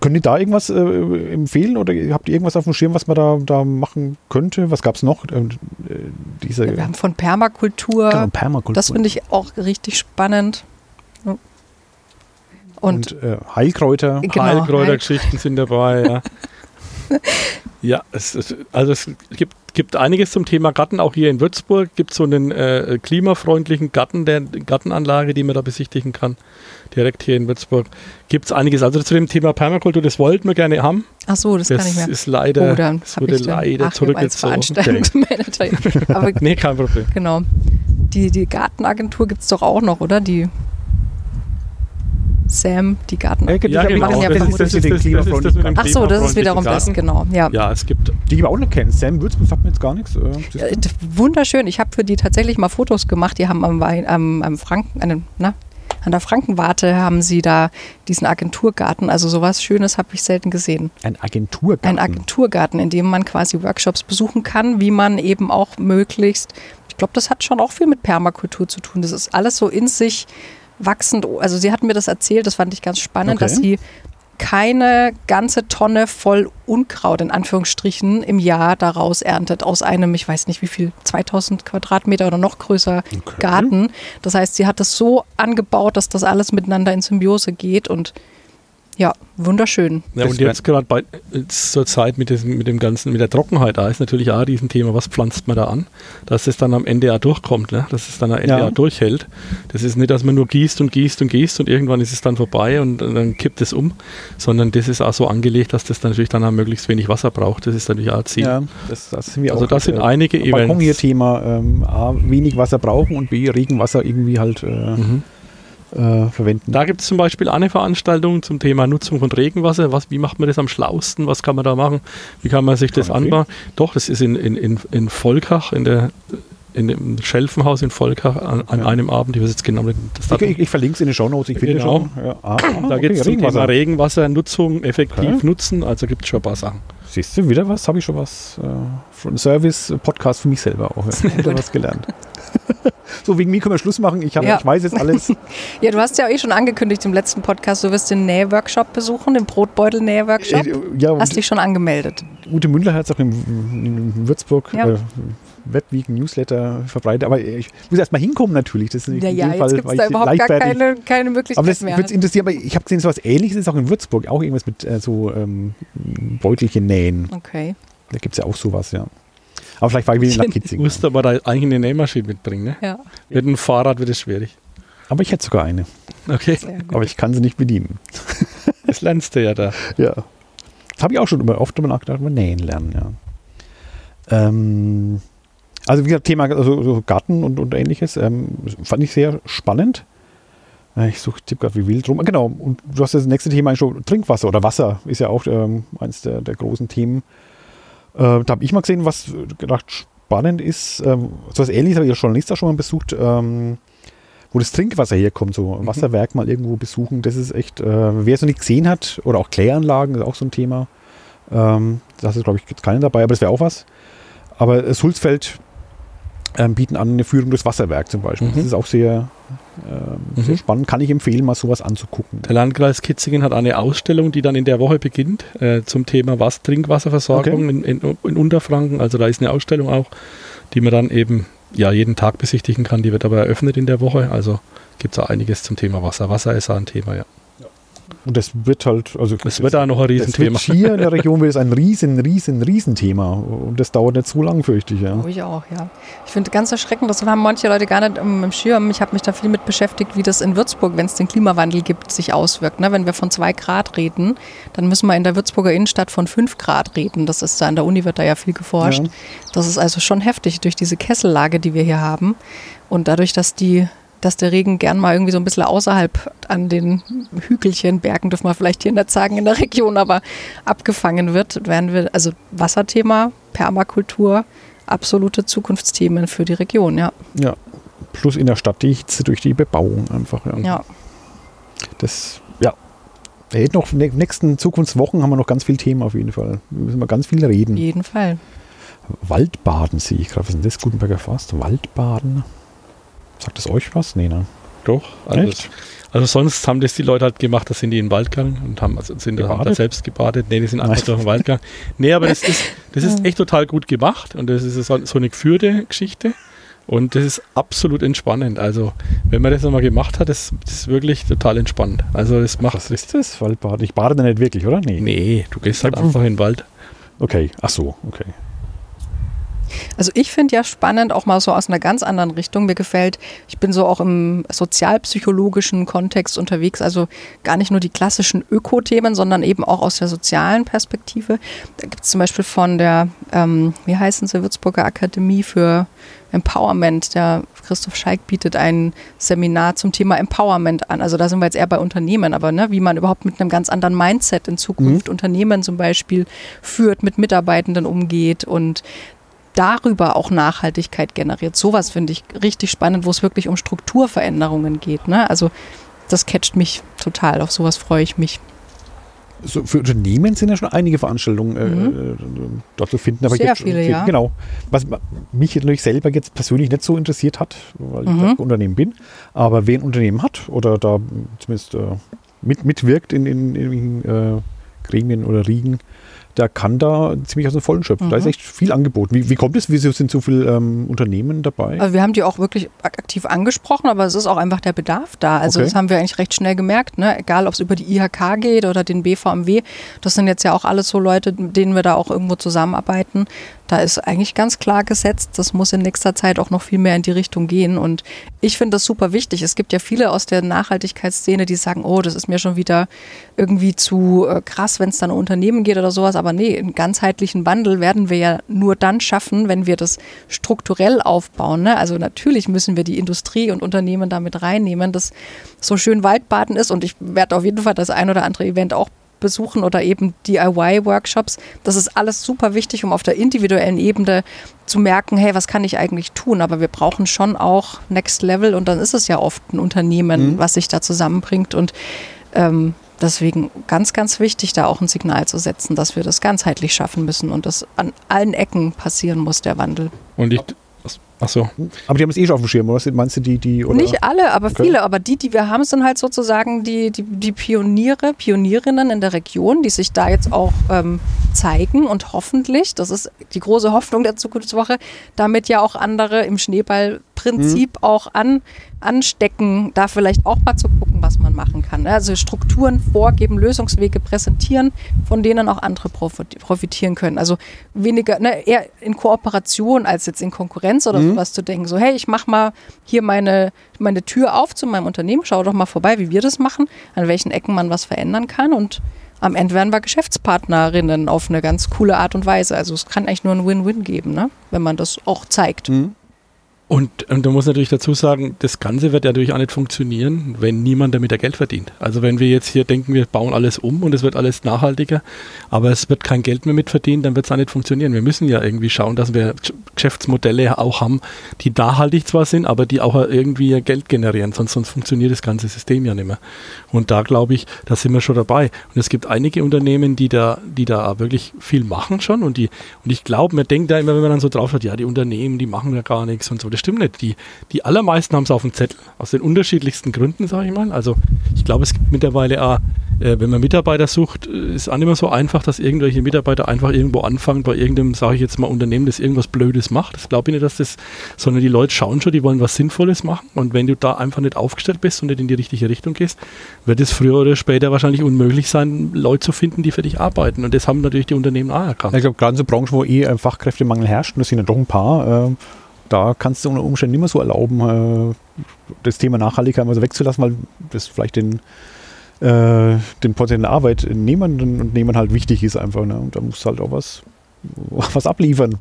könnt ihr da irgendwas äh, empfehlen oder habt ihr irgendwas auf dem Schirm, was man da, da machen könnte? Was gab es noch? Ähm, äh, diese Ja, wir haben von Permakultur, genau, Permakultur. das finde ich auch richtig spannend. Und, und, äh, Heilkräuter. Genau, Heilkräutergeschichten sind dabei, ja. ja, es, es, also es gibt, gibt einiges zum Thema Garten. Auch hier in Würzburg gibt es so einen äh, klimafreundlichen Garten, der Gartenanlage, die man da besichtigen kann. Direkt hier in Würzburg gibt es einiges. Also zu dem Thema Permakultur, das wollten wir gerne haben. ach so, das, Das kann ich mir. ist leider, Oh, dann das wurde ich leider als zurückgezogen. Aber Nee, kein Problem. genau. Die, die Gartenagentur gibt es doch auch noch, oder? Die Sam, die Gartenagentur. Ja, die- genau. machen ja das, ist, vermutlich das, ist den das ist das Ach so, das ist wiederum das, Garten. genau. Ja. Ja, es gibt Die ich aber auch nicht kennen. Sam Würzburg sagt mir jetzt gar nichts. Äh, Ja, wunderschön. Ich habe für die tatsächlich mal Fotos gemacht. Die haben am, am, am Franken, an, na, an der Frankenwarte haben sie da diesen Agenturgarten. Also sowas Schönes habe ich selten gesehen. Ein Agenturgarten. Ein Agenturgarten, in dem man quasi Workshops besuchen kann, wie man eben auch möglichst, ich glaube, das hat schon auch viel mit Permakultur zu tun. Das ist alles so in sich wachsend. Also sie hat mir das erzählt, das fand ich ganz spannend, Okay. dass sie keine ganze Tonne voll Unkraut in Anführungsstrichen im Jahr daraus erntet aus einem, ich weiß nicht wie viel, 2000 Quadratmeter oder noch größer Okay. Garten. Das heißt, sie hat das so angebaut, dass das alles miteinander in Symbiose geht und ja, wunderschön. Ja, und jetzt gerade bei zur Zeit mit diesem, mit dem ganzen, mit der Trockenheit da ist natürlich auch diesen Thema, was pflanzt man da an, dass es dann am Ende auch durchkommt, ne? dass es dann am Ende Ja. auch durchhält. Das ist nicht, dass man nur gießt und gießt und gießt und irgendwann ist es dann vorbei und, dann kippt es um, sondern das ist auch so angelegt, dass das dann natürlich dann auch möglichst wenig Wasser braucht. Das ist natürlich auch ein Ziel. Ja, das, das sind wir Also auch. das sind äh, einige Events. hier Thema ähm, A, wenig Wasser brauchen und B, Regenwasser irgendwie halt äh, Mhm. Äh, verwenden. Da gibt es zum Beispiel eine Veranstaltung zum Thema Nutzung von Regenwasser. Was, wie macht man das am schlausten? Was kann man da machen? Wie kann man sich das anbauen? Doch, das ist in, in, in, in Volkach, in, der, in dem Schelfenhaus in Volkach an, an Ja. einem Abend. Ich weiß jetzt genau das Ich, ich, ich verlinke es in den Shownotes. Ich finde Genau. schon. Ja, ah, Da okay, geht es zum Thema Regenwasser. Regenwassernutzung effektiv Okay. nutzen. Also gibt es schon ein paar Sachen. Siehst du, wieder was? Habe ich schon was? Äh, von Service-Podcast für mich selber auch. Ja. Wieder was gelernt. so, wegen mir können wir Schluss machen. Ich, hab, Ja. ich weiß jetzt alles. Ja, du hast ja eh schon angekündigt im letzten Podcast, du wirst den Nähworkshop besuchen, den Brotbeutel-Nähworkshop. Äh, ja, Hast dich schon angemeldet. Ute Mündler hat es auch in, in Würzburg Ja. äh, Webweek Newsletter verbreitet. Aber ich muss erst mal hinkommen natürlich. Das ist in Ja, ja, Fall jetzt gibt es da ich überhaupt gar keine, keine Möglichkeit Aber das mehr. würde interessieren, aber ich habe gesehen, so was ähnliches ist auch in Würzburg. Auch irgendwas mit äh, so ähm, Beutelchen nähen. Okay. Da gibt es ja auch sowas, ja. Aber vielleicht war ich wieder in Du Lackkitzing. musst aber da eigentlich eine Nähmaschine mitbringen. Ne? Ja, Mit einem Fahrrad wird es schwierig. Aber ich hätte sogar eine. Okay. Aber ich kann sie nicht bedienen. das lernst du ja da. Ja. Das habe ich auch schon immer, oft immer nachgedacht, über Nähen lernen, ja. Ähm, also wie gesagt, Thema also, so Garten und, und ähnliches, ähm, fand ich sehr spannend. Äh, Ich suche tipp gerade wie wild rum. Genau, und du hast das nächste Thema eigentlich schon, Trinkwasser oder Wasser ist ja auch ähm, eines der, der großen Themen. Äh, da habe ich mal gesehen, was gedacht spannend ist. Ähm, so was ähnliches habe ich als Journalist auch schon mal besucht, ähm, wo das Trinkwasser herkommt, so ein Mhm. Wasserwerk mal irgendwo besuchen. Das ist echt, äh, wer es noch nicht gesehen hat, oder auch Kläranlagen, ist auch so ein Thema. Ähm, das ist, glaube ich, jetzt keine dabei, aber das wäre auch was. Aber Sulzfeld ähm, bieten an eine Führung durchs Wasserwerk zum Beispiel. Mhm. Das ist auch sehr, ähm, Mhm. sehr spannend. Kann ich empfehlen, mal sowas anzugucken. Der Landkreis Kitzingen hat eine Ausstellung, die dann in der Woche beginnt, äh, zum Thema Was Trinkwasserversorgung in, in, in Unterfranken. Also da ist eine Ausstellung auch, die man dann eben ja jeden Tag besichtigen kann. Die wird aber eröffnet in der Woche. Also gibt es da einiges zum Thema Wasser. Wasser ist auch ein Thema, ja. Und das wird halt, also Es wird auch noch ein das Riesenthema. wird hier in der Region wird es ein riesen, riesen, riesen Thema. Und das dauert nicht so lang, fürchte ich. Ja. Oh, ich auch, ja. Ich finde ganz erschreckend, das haben manche Leute gar nicht im, im Schirm. Ich habe mich da viel mit beschäftigt, wie das in Würzburg, wenn es den Klimawandel gibt, sich auswirkt. Ne? Wenn wir von zwei Grad reden, dann müssen wir in der Würzburger Innenstadt von fünf Grad reden. Das ist da an der Uni wird da ja viel geforscht. Ja. Das ist also schon heftig durch diese Kessellage, die wir hier haben. Und dadurch, dass die dass der Regen gern mal irgendwie so ein bisschen außerhalb an den Hügelchen, Bergen dürfen wir vielleicht hier nicht sagen in der Region, aber abgefangen wird, werden wir, also Wasserthema, Permakultur, absolute Zukunftsthemen für die Region, ja. ja. Plus in der Stadt die Hitze durch die Bebauung einfach. Ja. Ja, Das, ja. Wir hätten noch, ne, nächsten Zukunftswochen haben wir noch ganz viel Thema auf jeden Fall. Wir müssen mal ganz viel reden. auf jeden Fall. Waldbaden sehe ich gerade. Was ist denn das? Gutenberger Forst? Waldbaden? Sagt das euch was? Nee, ne? Doch. Also, Echt? also sonst haben das die Leute halt gemacht, da sind die in den Wald gegangen und haben, also sind da, haben da Gebadet? selbst gebadet. Nee, die sind einfach durch den Wald gegangen. Nee, aber das ist, das ist echt total gut gemacht und das ist so, so eine geführte Geschichte. Und das ist absolut entspannend. Also, wenn man das nochmal gemacht hat, das, das ist wirklich total entspannt. Also, das macht Was ist das? Waldbaden? Ich bade da nicht wirklich, oder? Nee. Nee, du gehst halt Ja, einfach in den Wald. Okay. Ach so, okay. Also ich finde ja spannend, auch mal so aus einer ganz anderen Richtung. Mir gefällt, ich bin so auch im sozialpsychologischen Kontext unterwegs, also gar nicht nur die klassischen Ökothemen, sondern eben auch aus der sozialen Perspektive. Da gibt es zum Beispiel von der, ähm, wie heißen sie, Würzburger Akademie für Empowerment. Der Christoph Scheik bietet ein Seminar zum Thema Empowerment an. Also da sind wir jetzt eher bei Unternehmen, aber ne, wie man überhaupt mit einem ganz anderen Mindset in Zukunft Unternehmen zum Beispiel führt, mit Mitarbeitenden umgeht und darüber auch Nachhaltigkeit generiert. Sowas finde ich richtig spannend, wo es wirklich um Strukturveränderungen geht. Ne? Also das catcht mich total. Auf sowas freue ich mich. So, für Unternehmen sind ja schon einige Veranstaltungen äh, äh, dort zu finden. Aber Mhm. Sehr jetzt- viele, ja. Genau. Was mich natürlich selber jetzt persönlich nicht so interessiert hat, weil ich Mhm. kein Unternehmen bin, aber wer ein Unternehmen hat oder da zumindest äh, mit, mitwirkt in, in, in äh, Gremien oder Riegen, der kann da ziemlich aus dem Vollen schöpfen. Da ist Mhm. echt viel angeboten. Wie, wie kommt es? Wieso sind so viele ähm, Unternehmen dabei? Also wir haben die auch wirklich ak- aktiv angesprochen, aber es ist auch einfach der Bedarf da. Also Okay. das haben wir eigentlich recht schnell gemerkt, ne? egal ob es über die IHK geht oder den BVMW. Das sind jetzt ja auch alles so Leute, mit denen wir da auch irgendwo zusammenarbeiten. Da ist eigentlich ganz klar gesetzt, das muss in nächster Zeit auch noch viel mehr in die Richtung gehen. Und ich finde das super wichtig. Es gibt ja viele aus der Nachhaltigkeitsszene, die sagen, oh, das ist mir schon wieder irgendwie zu äh, krass, wenn es dann um Unternehmen geht oder sowas. Aber nee, einen ganzheitlichen Wandel werden wir ja nur dann schaffen, wenn wir das strukturell aufbauen. Ne? Also natürlich müssen wir die Industrie und Unternehmen damit reinnehmen, dass so schön Waldbaden ist. Und ich werde auf jeden Fall das ein oder andere Event auch besuchen oder eben DIY-Workshops. Das ist alles super wichtig, um auf der individuellen Ebene zu merken, hey, was kann ich eigentlich tun? Aber wir brauchen schon auch Next Level und dann ist es ja oft ein Unternehmen, Mhm. was sich da zusammenbringt und ähm, deswegen ganz, ganz wichtig, da auch ein Signal zu setzen, dass wir das ganzheitlich schaffen müssen und das an allen Ecken passieren muss, der Wandel. Und ich, achso, Aber die haben es eh schon auf dem Schirm, oder? Meinst du die, die oder? Nicht alle, aber Okay. viele. Aber die, die wir haben, sind halt sozusagen die, die, die Pioniere, Pionierinnen in der Region, die sich da jetzt auch ähm, zeigen und hoffentlich, das ist die große Hoffnung der Zukunftswoche, damit ja auch andere im Schneeballprinzip auch an, anstecken, da vielleicht auch mal zu gucken, was man machen kann. Also Strukturen vorgeben, Lösungswege präsentieren, von denen auch andere profit- profitieren können. Also weniger, ne, eher in Kooperation als jetzt in Konkurrenz oder sowas zu denken. So, hey, ich mach mal hier meine, meine Tür auf zu meinem Unternehmen, schau doch mal vorbei, wie wir das machen, an welchen Ecken man was verändern kann und am Ende werden wir Geschäftspartnerinnen auf eine ganz coole Art und Weise. Also es kann eigentlich nur ein Win-Win geben, ne? wenn man das auch zeigt. Mhm. Und, und du musst natürlich dazu sagen, das Ganze wird ja natürlich auch nicht funktionieren, wenn niemand damit Geld verdient. Also wenn wir jetzt hier denken, wir bauen alles um und es wird alles nachhaltiger, aber es wird kein Geld mehr mit verdient, dann wird es auch nicht funktionieren. Wir müssen ja irgendwie schauen, dass wir Geschäftsmodelle auch haben, die nachhaltig zwar sind, aber die auch irgendwie Geld generieren, sonst, sonst funktioniert das ganze System ja nicht mehr. Und da glaube ich, da sind wir schon dabei. Und es gibt einige Unternehmen, die da, die da wirklich viel machen schon und die, und ich glaube, man denkt da immer, wenn man dann so drauf hat, ja, die Unternehmen, die machen ja gar nichts und so. Das stimmt nicht. Die, die allermeisten haben es auf dem Zettel. Aus den unterschiedlichsten Gründen, sage ich mal. Also ich glaube, es gibt mittlerweile auch, äh, wenn man Mitarbeiter sucht, äh, ist auch nicht mehr so einfach, dass irgendwelche Mitarbeiter einfach irgendwo anfangen bei irgendeinem, sage ich jetzt mal, Unternehmen, das irgendwas Blödes macht. Das glaube ich nicht, dass das, sondern die Leute schauen schon, die wollen was Sinnvolles machen. Und wenn du da einfach nicht aufgestellt bist und nicht in die richtige Richtung gehst, wird es früher oder später wahrscheinlich unmöglich sein, Leute zu finden, die für dich arbeiten. Und das haben natürlich die Unternehmen auch erkannt. Ich glaube, gerade in so Branchen, wo eh Fachkräftemangel herrscht, und das sind ja doch ein paar, äh, da kannst du unter Umständen nicht mehr so erlauben, äh, das Thema Nachhaltigkeit mal so wegzulassen, weil das vielleicht den, äh, den potenziellen Arbeitnehmern und Nehmern halt wichtig ist einfach. Ne? Und da musst du halt auch was, was abliefern.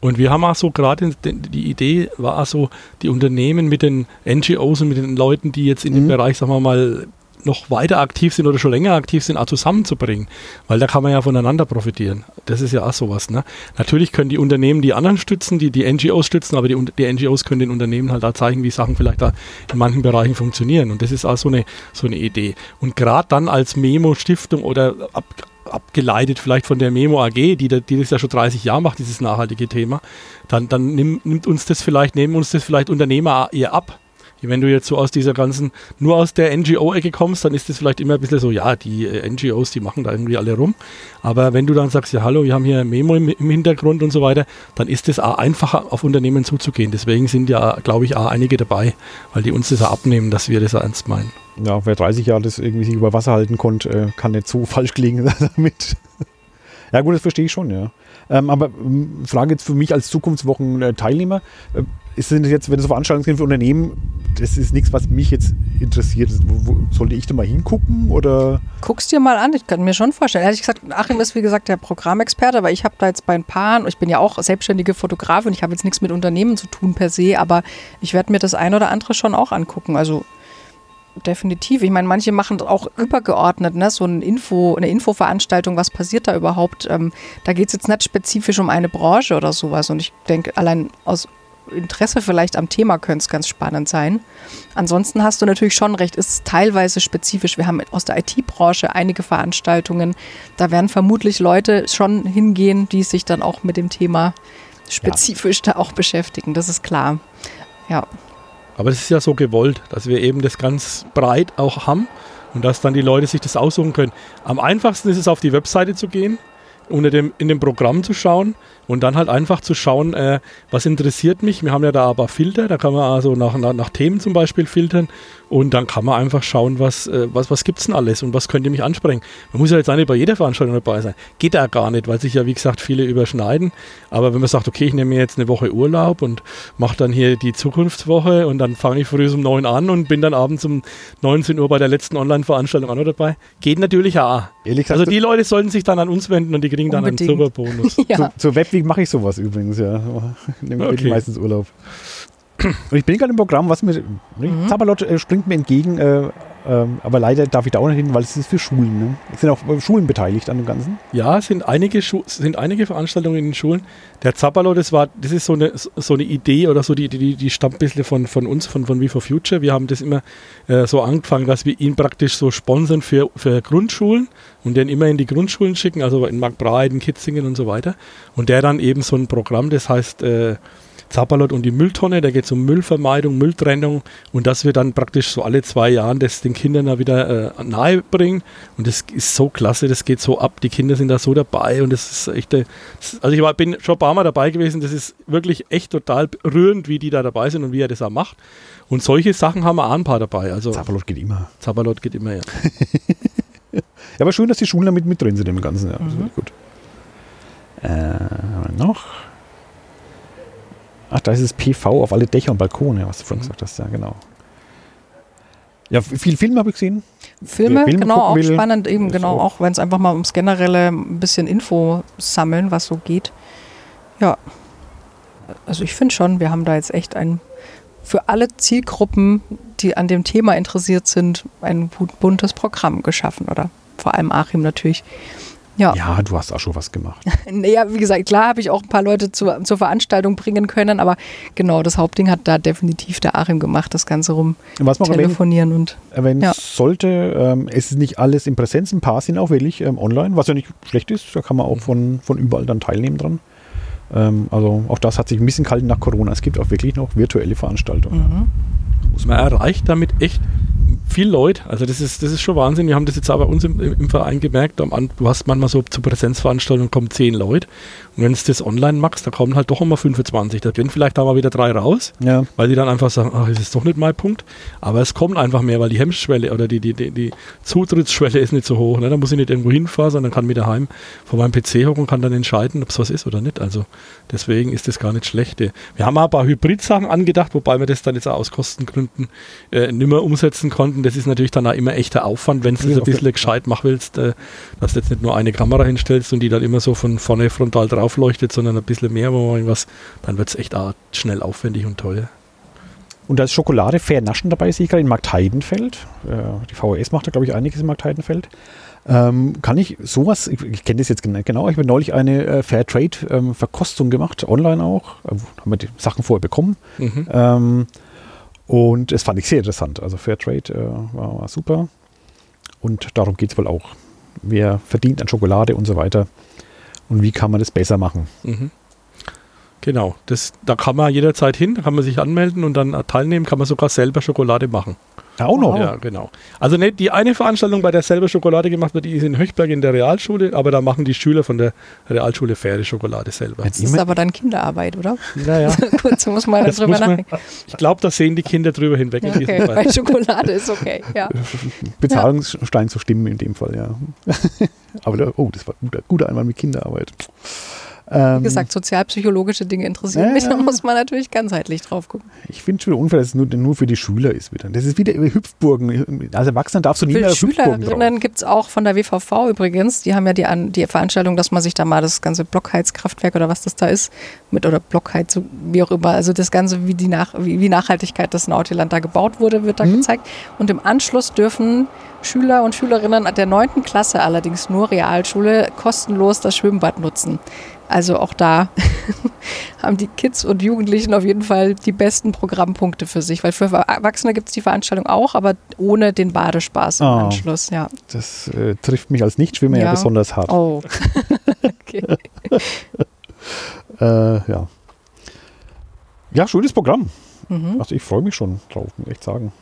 Und wir haben auch so gerade die Idee war auch so, die Unternehmen mit den NGOs und mit den Leuten, die jetzt in mhm. dem Bereich, sagen wir mal, noch weiter aktiv sind oder schon länger aktiv sind, auch zusammenzubringen. Weil da kann man ja voneinander profitieren. Das ist ja auch sowas. Ne? Natürlich können die Unternehmen die anderen stützen, die die NGOs stützen, aber die, die NGOs können den Unternehmen halt auch zeigen, wie Sachen vielleicht da in manchen Bereichen funktionieren. Und das ist auch so eine, so eine Idee. Und gerade dann als Memo-Stiftung oder ab, abgeleitet vielleicht von der Memo AG, die, die das ja schon 30 Jahre macht, dieses nachhaltige Thema, dann, dann nimmt uns das vielleicht, nehmen uns das vielleicht Unternehmer eher ab wenn du jetzt so aus dieser ganzen, nur aus der NGO-Ecke kommst, dann ist das vielleicht immer ein bisschen so, ja, die äh, NGOs, die machen da irgendwie alle rum. Aber wenn du dann sagst, ja, hallo, wir haben hier Memo im, im Hintergrund und so weiter, dann ist es auch einfacher, auf Unternehmen zuzugehen. Deswegen sind ja, glaube ich, auch einige dabei, weil die uns das auch abnehmen, dass wir das ernst meinen. Ja, wer 30 Jahre das irgendwie sich über Wasser halten konnte, äh, kann nicht so falsch klingen damit. ja, gut, das verstehe ich schon, ja. Ähm, aber Frage jetzt für mich als Zukunftswochen-Teilnehmer. Ist denn jetzt, wenn es Veranstaltungen sind für Unternehmen, das ist nichts, was mich jetzt interessiert. Wo, sollte ich da mal hingucken oder? Guck's dir mal an, ich kann mir schon vorstellen. Ehrlich gesagt, Achim ist wie gesagt der Programmexperte, aber ich habe da jetzt bei ein paar, ich bin ja auch selbstständige Fotografin, ich habe jetzt nichts mit Unternehmen zu tun per se, aber ich werde mir das ein oder andere schon auch angucken. Also definitiv. Ich meine, manche machen auch übergeordnet, ne? so ein Info, eine Infoveranstaltung, was passiert da überhaupt. Ähm, da geht es jetzt nicht spezifisch um eine Branche oder sowas. Und ich denke, allein aus Interesse vielleicht am Thema könnte es ganz spannend sein. Ansonsten hast du natürlich schon recht, ist teilweise spezifisch. Wir haben aus der IT-Branche einige Veranstaltungen. Da werden vermutlich Leute schon hingehen, die sich dann auch mit dem Thema spezifisch ja. da auch beschäftigen. Das ist klar. Ja. Aber es ist ja so gewollt, dass wir eben das ganz breit auch haben und dass dann die Leute sich das aussuchen können. Am einfachsten ist es, auf die Webseite zu gehen, unter dem, in dem Programm zu schauen und dann halt einfach zu schauen, äh, was interessiert mich. Wir haben ja da aber Filter, da kann man also nach, nach, nach Themen zum Beispiel filtern und dann kann man einfach schauen, was, äh, was, was gibt es denn alles und was könnte mich ansprechen. Man muss ja jetzt nicht bei jeder Veranstaltung dabei sein. Geht ja gar nicht, weil sich ja wie gesagt viele überschneiden. Aber wenn man sagt, okay, ich nehme mir jetzt eine Woche Urlaub und mache dann hier die Zukunftswoche und dann fange ich früh um 9 an und bin dann abends um 19 Uhr bei der letzten Online-Veranstaltung auch noch dabei. Geht natürlich auch. also die Leute sollten sich dann an uns wenden und die kriegen dann Unbedingt. einen Superbonus. ja. Zu, zur Web deswegen mache ich sowas übrigens, ja. Nehme okay. meistens Urlaub. Und ich bin gerade im Programm, was mir. Mhm. Zabalot äh, springt mir entgegen, äh, ähm, aber leider darf ich da auch nicht hin, weil es ist für Schulen. Ne? Es sind auch äh, Schulen beteiligt an dem Ganzen. Ja, es sind einige, Schu sind einige Veranstaltungen in den Schulen. Der Zabalot, das war, das ist so eine, so eine Idee oder so, die, die, die stammt ein bisschen von, von uns, von, von We for Future. Wir haben das immer äh, so angefangen, dass wir ihn praktisch so sponsern für, für Grundschulen und den immer in die Grundschulen schicken, also in Markbreit, in Kitzingen und so weiter. Und der dann eben so ein Programm, das heißt Zappalot und die Mülltonne, da geht es um Müllvermeidung, Mülltrennung und dass wir dann praktisch so alle zwei Jahre das den Kindern da wieder äh, nahe bringen und das ist so klasse, das geht so ab, die Kinder sind da so dabei und das ist echt, äh, also ich war, bin schon ein paar Mal dabei gewesen, das ist wirklich echt total rührend, wie die da dabei sind und wie er das auch macht und solche Sachen haben wir auch ein paar dabei. Also Zappalot geht immer. Zappalot geht immer, ja. ja, aber schön, dass die Schulen damit mit drin sind im Ganzen, ja, mhm. gut. Äh, noch? Ach, da ist es PV auf alle Dächer und Balkone, was du vorhin mhm. gesagt hast, ja, genau. Ja, viel Film habe ich gesehen. Filme, Filme genau, auch will, spannend, eben genau, auch, auch wenn es einfach mal ums generelle ein bisschen Info sammeln, was so geht. Ja. Also ich finde schon, wir haben da jetzt echt ein für alle Zielgruppen, die an dem Thema interessiert sind, ein buntes Programm geschaffen oder vor allem Achim natürlich. Ja. ja, du hast auch schon was gemacht. naja, wie gesagt, klar habe ich auch ein paar Leute zu, zur Veranstaltung bringen können, aber genau, das Hauptding hat da definitiv der Achim gemacht, das Ganze rum was man telefonieren erwähnen, und. Erwähnen ja. sollte, ähm, es ist nicht alles in Präsenz, ein paar sind auch wirklich ähm, online, was ja nicht schlecht ist, da kann man auch von, von überall dann teilnehmen dran. Ähm, also auch das hat sich ein bisschen kalt nach Corona. Es gibt auch wirklich noch virtuelle Veranstaltungen. Mhm. Man erreicht damit echt viel Leute. Also das ist, das ist schon Wahnsinn. Wir haben das jetzt auch bei uns im, im Verein gemerkt. Du hast manchmal so zu Präsenzveranstaltungen kommen zehn Leute. Und wenn du das online machst, da kommen halt doch immer 25. Da gehen vielleicht da mal wieder drei raus, ja. weil die dann einfach sagen, ach, das ist doch nicht mein Punkt. Aber es kommt einfach mehr, weil die Hemmschwelle oder die, die, die, die Zutrittsschwelle ist nicht so hoch. Ne? Da muss ich nicht irgendwo hinfahren, sondern kann mit daheim vor meinem PC hocken und kann dann entscheiden, ob es was ist oder nicht. Also deswegen ist das gar nicht schlecht. Wir haben auch ein paar Hybrid-Sachen angedacht, wobei wir das dann jetzt auch aus Kostengründen äh, nicht mehr umsetzen konnten das ist natürlich dann auch immer echter Aufwand, wenn du es ein bisschen gescheit machen willst, äh, dass du jetzt nicht nur eine Kamera hinstellst und die dann immer so von vorne frontal drauf leuchtet, sondern ein bisschen mehr, wo man irgendwas, dann wird es echt auch schnell aufwendig und teuer. Und da ist Schokolade Fair Naschen dabei, sehe ich gerade in Marktheidenfeld. Äh, die VHS macht da, glaube ich, einiges in Marktheidenfeld. Ähm, kann ich sowas, ich, ich kenne das jetzt genau, ich habe neulich eine äh, Fairtrade-Verkostung ähm, gemacht, online auch. Äh, haben wir die Sachen vorher bekommen. Mhm. Ähm, und das fand ich sehr interessant. Also Fairtrade äh, war, war, super. Und darum geht es wohl auch. Wer verdient an Schokolade und so weiter. Und wie kann man das besser machen? Mhm. Genau, das, da kann man jederzeit hin, da kann man sich anmelden und dann teilnehmen, kann man sogar selber Schokolade machen. Auch noch? Ja, genau. Also ne, die eine Veranstaltung, bei der selber Schokolade gemacht wird, die ist in Höchberg in der Realschule, aber da machen die Schüler von der Realschule faire Schokolade selber. Das ist aber dann Kinderarbeit, oder? Ja, ja. Gut, so muss man das drüber nachdenken. Ich glaube, da sehen die Kinder drüber hinweg. Okay, bei Schokolade ist okay, ja. Bezahlungsstein zu stimmen in dem Fall, ja. aber, oh, das war guter, guter Einwand mit Kinderarbeit. Ähm, Wie gesagt, sozialpsychologische Dinge interessieren äh, mich, da muss man natürlich ganzheitlich drauf gucken. Ich finde schon unfair, dass es nur, nur für die Schüler ist wieder. Das ist wieder über Hüpfburgen. Als Erwachsener darfst du nie mehr Schülerinnen gibt es auch von der WVV übrigens, die haben ja die, die Veranstaltung, dass man sich da mal das ganze Blockheizkraftwerk oder was das da ist, mit oder Blockheiz, wie auch immer, also das Ganze, wie die Nach, wie, wie Nachhaltigkeit des Nautiland da gebaut wurde, wird da mhm. gezeigt. Und im Anschluss dürfen Schüler und Schülerinnen der 9. Klasse allerdings nur Realschule kostenlos das Schwimmbad nutzen. Also auch da haben die Kids und Jugendlichen auf jeden Fall die besten Programmpunkte für sich, weil für Erwachsene gibt es die Veranstaltung auch, aber ohne den Badespaß im oh, Anschluss. Ja. Das äh, trifft mich als Nichtschwimmer ja. ja besonders hart. Oh. äh, ja. Ja, schönes Programm. Mhm. Also ich freue mich schon drauf, muss ich echt sagen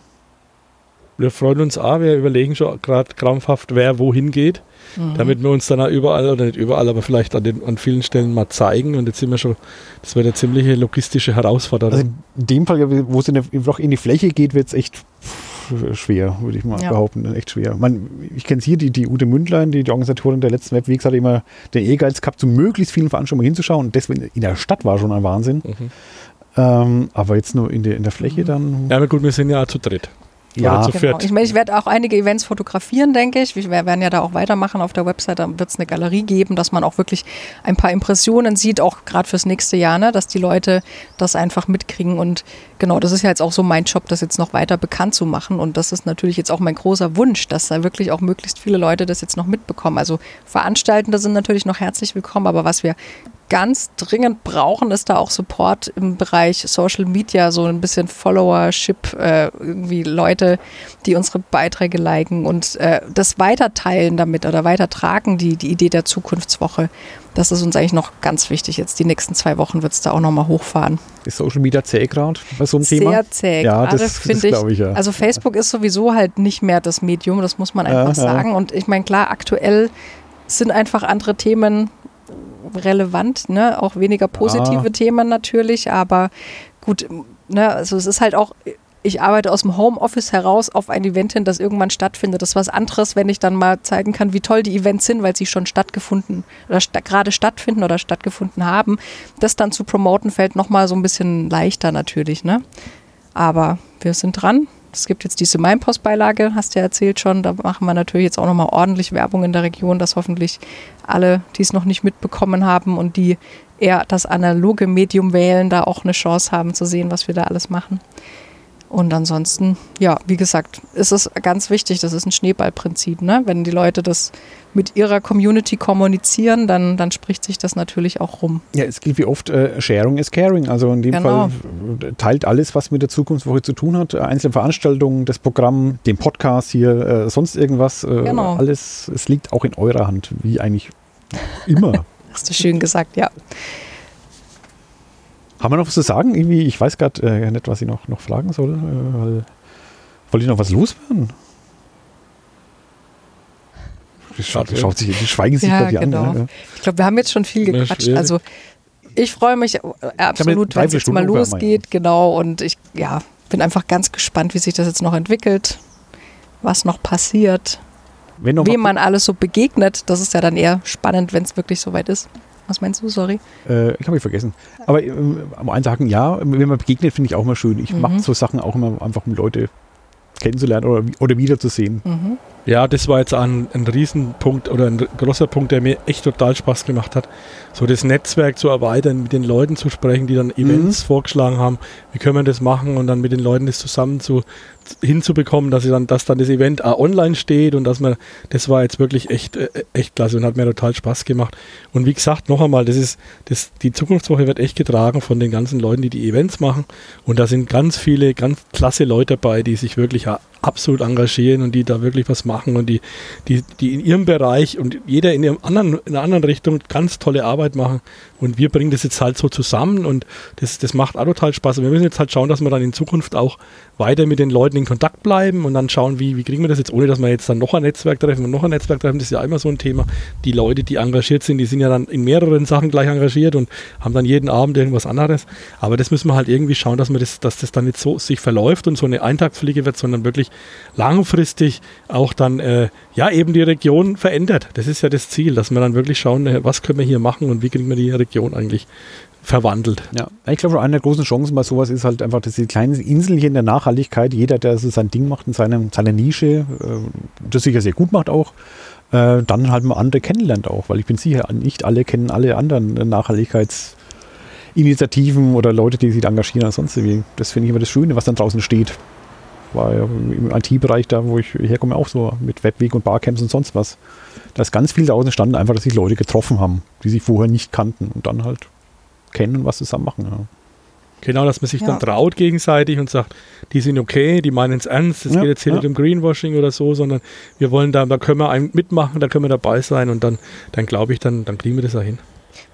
wir freuen uns auch, wir überlegen schon gerade krampfhaft, wer wohin geht, mhm. damit wir uns dann auch überall, oder nicht überall, aber vielleicht an, den, an vielen Stellen mal zeigen. Und jetzt sind wir schon, das wird eine ziemliche logistische Herausforderung. Also in dem Fall, wo es in, noch in die Fläche geht, wird es echt schwer, würde ich mal ja. behaupten. Echt schwer. Man, ich kenne es hier, die, die Ute Mündlein, die, die Organisatorin der letzten Webwegs, hat immer den Ehrgeiz gehabt, zu möglichst vielen Veranstaltungen hinzuschauen. Und deswegen in der Stadt war schon ein Wahnsinn. Mhm. Ähm, aber jetzt nur in der, in der Fläche mhm. dann. Ja, aber gut, wir sind ja zu dritt. Ja, genau. ich, meine, ich werde auch einige Events fotografieren, denke ich. Wir werden ja da auch weitermachen auf der Website. Da wird es eine Galerie geben, dass man auch wirklich ein paar Impressionen sieht, auch gerade fürs nächste Jahr, ne? dass die Leute das einfach mitkriegen. Und genau, das ist ja jetzt auch so mein Job, das jetzt noch weiter bekannt zu machen. Und das ist natürlich jetzt auch mein großer Wunsch, dass da wirklich auch möglichst viele Leute das jetzt noch mitbekommen. Also Veranstaltende sind natürlich noch herzlich willkommen, aber was wir ganz dringend brauchen, ist da auch Support im Bereich Social Media, so ein bisschen Followership, äh, irgendwie Leute, die unsere Beiträge liken und äh, das weiterteilen damit oder weitertragen, die, die Idee der Zukunftswoche. Das ist uns eigentlich noch ganz wichtig. Jetzt die nächsten zwei Wochen wird es da auch nochmal hochfahren. Ist Social Media zäh gerade bei so einem Sehr Thema? Sehr zäh Ja, das, das finde ich. ich ja. Also Facebook ist sowieso halt nicht mehr das Medium, das muss man einfach ja, sagen. Und ich meine, klar, aktuell sind einfach andere Themen relevant, ne? Auch weniger positive ja. Themen natürlich, aber gut, ne, also es ist halt auch, ich arbeite aus dem Homeoffice heraus auf ein Event hin, das irgendwann stattfindet. Das ist was anderes, wenn ich dann mal zeigen kann, wie toll die Events sind, weil sie schon stattgefunden oder sta gerade stattfinden oder stattgefunden haben. Das dann zu promoten fällt nochmal so ein bisschen leichter natürlich, ne? Aber wir sind dran. Es gibt jetzt diese Mainpost-Beilage, hast du ja erzählt schon. Da machen wir natürlich jetzt auch nochmal ordentlich Werbung in der Region, dass hoffentlich alle, die es noch nicht mitbekommen haben und die eher das analoge Medium wählen, da auch eine Chance haben zu sehen, was wir da alles machen. Und ansonsten, ja, wie gesagt, ist es ganz wichtig, das ist ein Schneeballprinzip. Ne? Wenn die Leute das mit ihrer Community kommunizieren, dann, dann spricht sich das natürlich auch rum. Ja, es gilt wie oft, äh, Sharing is Caring. Also in dem Genau. Fall äh, teilt alles, was mit der Zukunftswoche zu tun hat. Äh, Einzelne Veranstaltungen, das Programm, den Podcast hier, äh, sonst irgendwas. Äh, Genau. Alles, es liegt auch in eurer Hand, wie eigentlich immer. Hast du schön gesagt, ja. Haben wir noch was zu sagen? Irgendwie, ich weiß gerade äh, nicht, was ich noch, noch fragen soll. Äh, weil, wollte ich noch was loswerden? Die schaut, Schade. schaut sich, die schweigen sich Ja, gerade an. genau. Ne? Ich glaube, wir haben jetzt schon viel gequatscht. Also ich freue mich äh, absolut, wenn es jetzt mal Stunden losgeht. Genau. Und ich ja, bin einfach ganz gespannt, wie sich das jetzt noch entwickelt, was noch passiert, Wenn noch wem man alles so begegnet. Das ist ja dann eher spannend, wenn es wirklich soweit ist. Was meinst du? Sorry. Äh, ich habe ich vergessen. Aber äh, am einen sagen, ja, wenn man begegnet, finde ich auch immer schön. Ich Mhm. mache so Sachen auch immer einfach, um Leute kennenzulernen oder, oder wiederzusehen. Mhm. Ja, das war jetzt ein, ein Riesenpunkt oder ein großer Punkt, der mir echt total Spaß gemacht hat. So das Netzwerk zu erweitern, mit den Leuten zu sprechen, die dann Events vorgeschlagen haben. Wie können wir das machen und dann mit den Leuten das zusammen zu, hinzubekommen, dass, sie dann, dass dann das Event auch online steht und dass man, das war jetzt wirklich echt, äh, echt klasse und hat mir total Spaß gemacht. Und wie gesagt, noch einmal, das ist, das, die Zukunftswoche wird echt getragen von den ganzen Leuten, die die Events machen. Und da sind ganz viele, ganz klasse Leute dabei, die sich wirklich absolut engagieren und die da wirklich was machen und die, die, die in ihrem Bereich und jeder in, ihrem anderen, in einer anderen Richtung ganz tolle Arbeit machen. Und wir bringen das jetzt halt so zusammen und das, das macht auch total Spaß. Und wir müssen jetzt halt schauen, dass wir dann in Zukunft auch weiter mit den Leuten in Kontakt bleiben und dann schauen, wie, wie kriegen wir das jetzt, ohne dass wir jetzt dann noch ein Netzwerk treffen und noch ein Netzwerk treffen. Das ist ja immer so ein Thema. Die Leute, die engagiert sind, die sind ja dann in mehreren Sachen gleich engagiert und haben dann jeden Abend irgendwas anderes. Aber das müssen wir halt irgendwie schauen, dass, wir das, dass das dann nicht so sich verläuft und so eine Eintagsfliege wird, sondern wirklich langfristig auch dann, äh, ja, eben die Region verändert. Das ist ja das Ziel, dass wir dann wirklich schauen, äh, was können wir hier machen und wie kriegen wir die Region eigentlich verwandelt. Ja, ich glaube, eine der großen Chancen bei sowas ist halt einfach, dass die kleinen Inselchen der Nachhaltigkeit, jeder, der so sein Ding macht in seinem, seiner Nische, äh, das sicher sehr gut macht auch, äh, dann halt mal andere kennenlernt auch, weil ich bin sicher, nicht alle kennen alle anderen Nachhaltigkeitsinitiativen oder Leute, die sich engagieren oder sonst irgendwie. Das finde ich immer das Schöne, was dann draußen steht. War ja im IT-Bereich da, wo ich herkomme, auch so mit Webweg und Barcamps und sonst was. Da ist ganz viel draußen entstanden, einfach, dass sich Leute getroffen haben, die sich vorher nicht kannten und dann halt kennen und was zusammen machen. Ja. Genau, dass man sich Ja. dann traut gegenseitig und sagt, die sind okay, die meinen es ernst, es Ja, geht jetzt hier ja. nicht um Greenwashing oder so, sondern wir wollen da, da können wir mitmachen, da können wir dabei sein und dann, dann glaube ich, dann, dann kriegen wir das ja hin.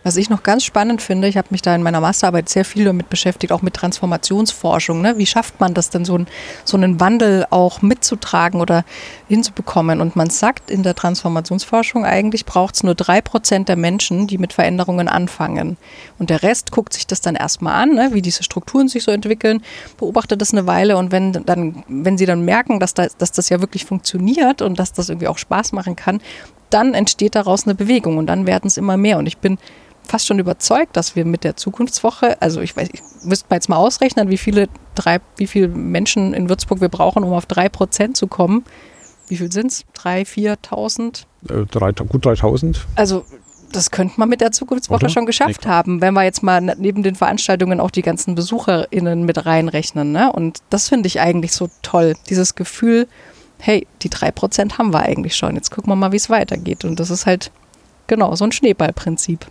Was ich noch ganz spannend finde, ich habe mich da in meiner Masterarbeit sehr viel damit beschäftigt, auch mit Transformationsforschung. Ne? Wie schafft man das denn, so, ein, so einen Wandel auch mitzutragen oder hinzubekommen? Und man sagt in der Transformationsforschung, eigentlich braucht es nur drei Prozent der Menschen, die mit Veränderungen anfangen. Und der Rest guckt sich das dann erstmal an, ne? wie diese Strukturen sich so entwickeln, beobachtet das eine Weile und wenn, dann, wenn sie dann merken, dass, da, dass das ja wirklich funktioniert und dass das irgendwie auch Spaß machen kann, dann entsteht daraus eine Bewegung und dann werden es immer mehr. Und ich bin fast schon überzeugt, dass wir mit der Zukunftswoche, also ich weiß, ich müsste mal jetzt mal ausrechnen, wie viele, drei, wie viele Menschen in Würzburg wir brauchen, um auf drei Prozent zu kommen. Wie viel sind es? Drei, 4.000? Äh, drei, gut 3000. Also das könnte man mit der Zukunftswoche Oder? schon geschafft Nee. haben, wenn wir jetzt mal ne- neben den Veranstaltungen auch die ganzen BesucherInnen mit reinrechnen. Ne? Und das finde ich eigentlich so toll, dieses Gefühl, hey, die drei Prozent haben wir eigentlich schon, jetzt gucken wir mal, wie es weitergeht. Und das ist halt genau so ein Schneeballprinzip.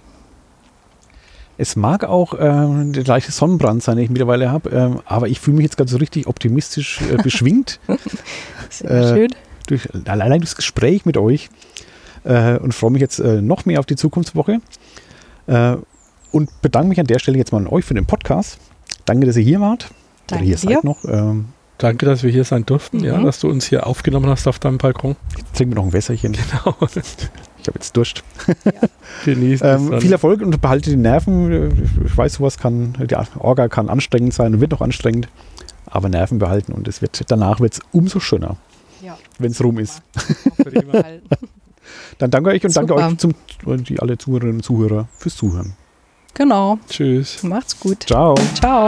Es mag auch ähm, der gleiche Sonnenbrand sein, den ich mittlerweile habe, ähm, aber ich fühle mich jetzt gerade so richtig optimistisch äh, beschwingt Sehr Äh, schön. durch allein das Gespräch mit euch äh, und freue mich jetzt äh, noch mehr auf die Zukunftswoche äh, und bedanke mich an der Stelle jetzt mal an euch für den Podcast. Danke, dass ihr hier wart. Danke hier dir. seid noch. Ähm, Danke, dass wir hier sein durften, ja, Mhm. dass du uns hier aufgenommen hast auf deinem Balkon. jetzt trinken wir noch ein Wässerchen. Genau. habe jetzt Durst. Ja. Genießt ähm, viel Erfolg und behalte die Nerven. Ich weiß, sowas kann, die Orga kann anstrengend sein und wird noch anstrengend, aber Nerven behalten und es wird, danach wird es umso schöner, ja. wenn es rum ist. Dann danke euch und Super. danke euch zum, die alle Zuhörerinnen und Zuhörer fürs Zuhören. Genau. Tschüss. Macht's gut. Ciao. Ciao.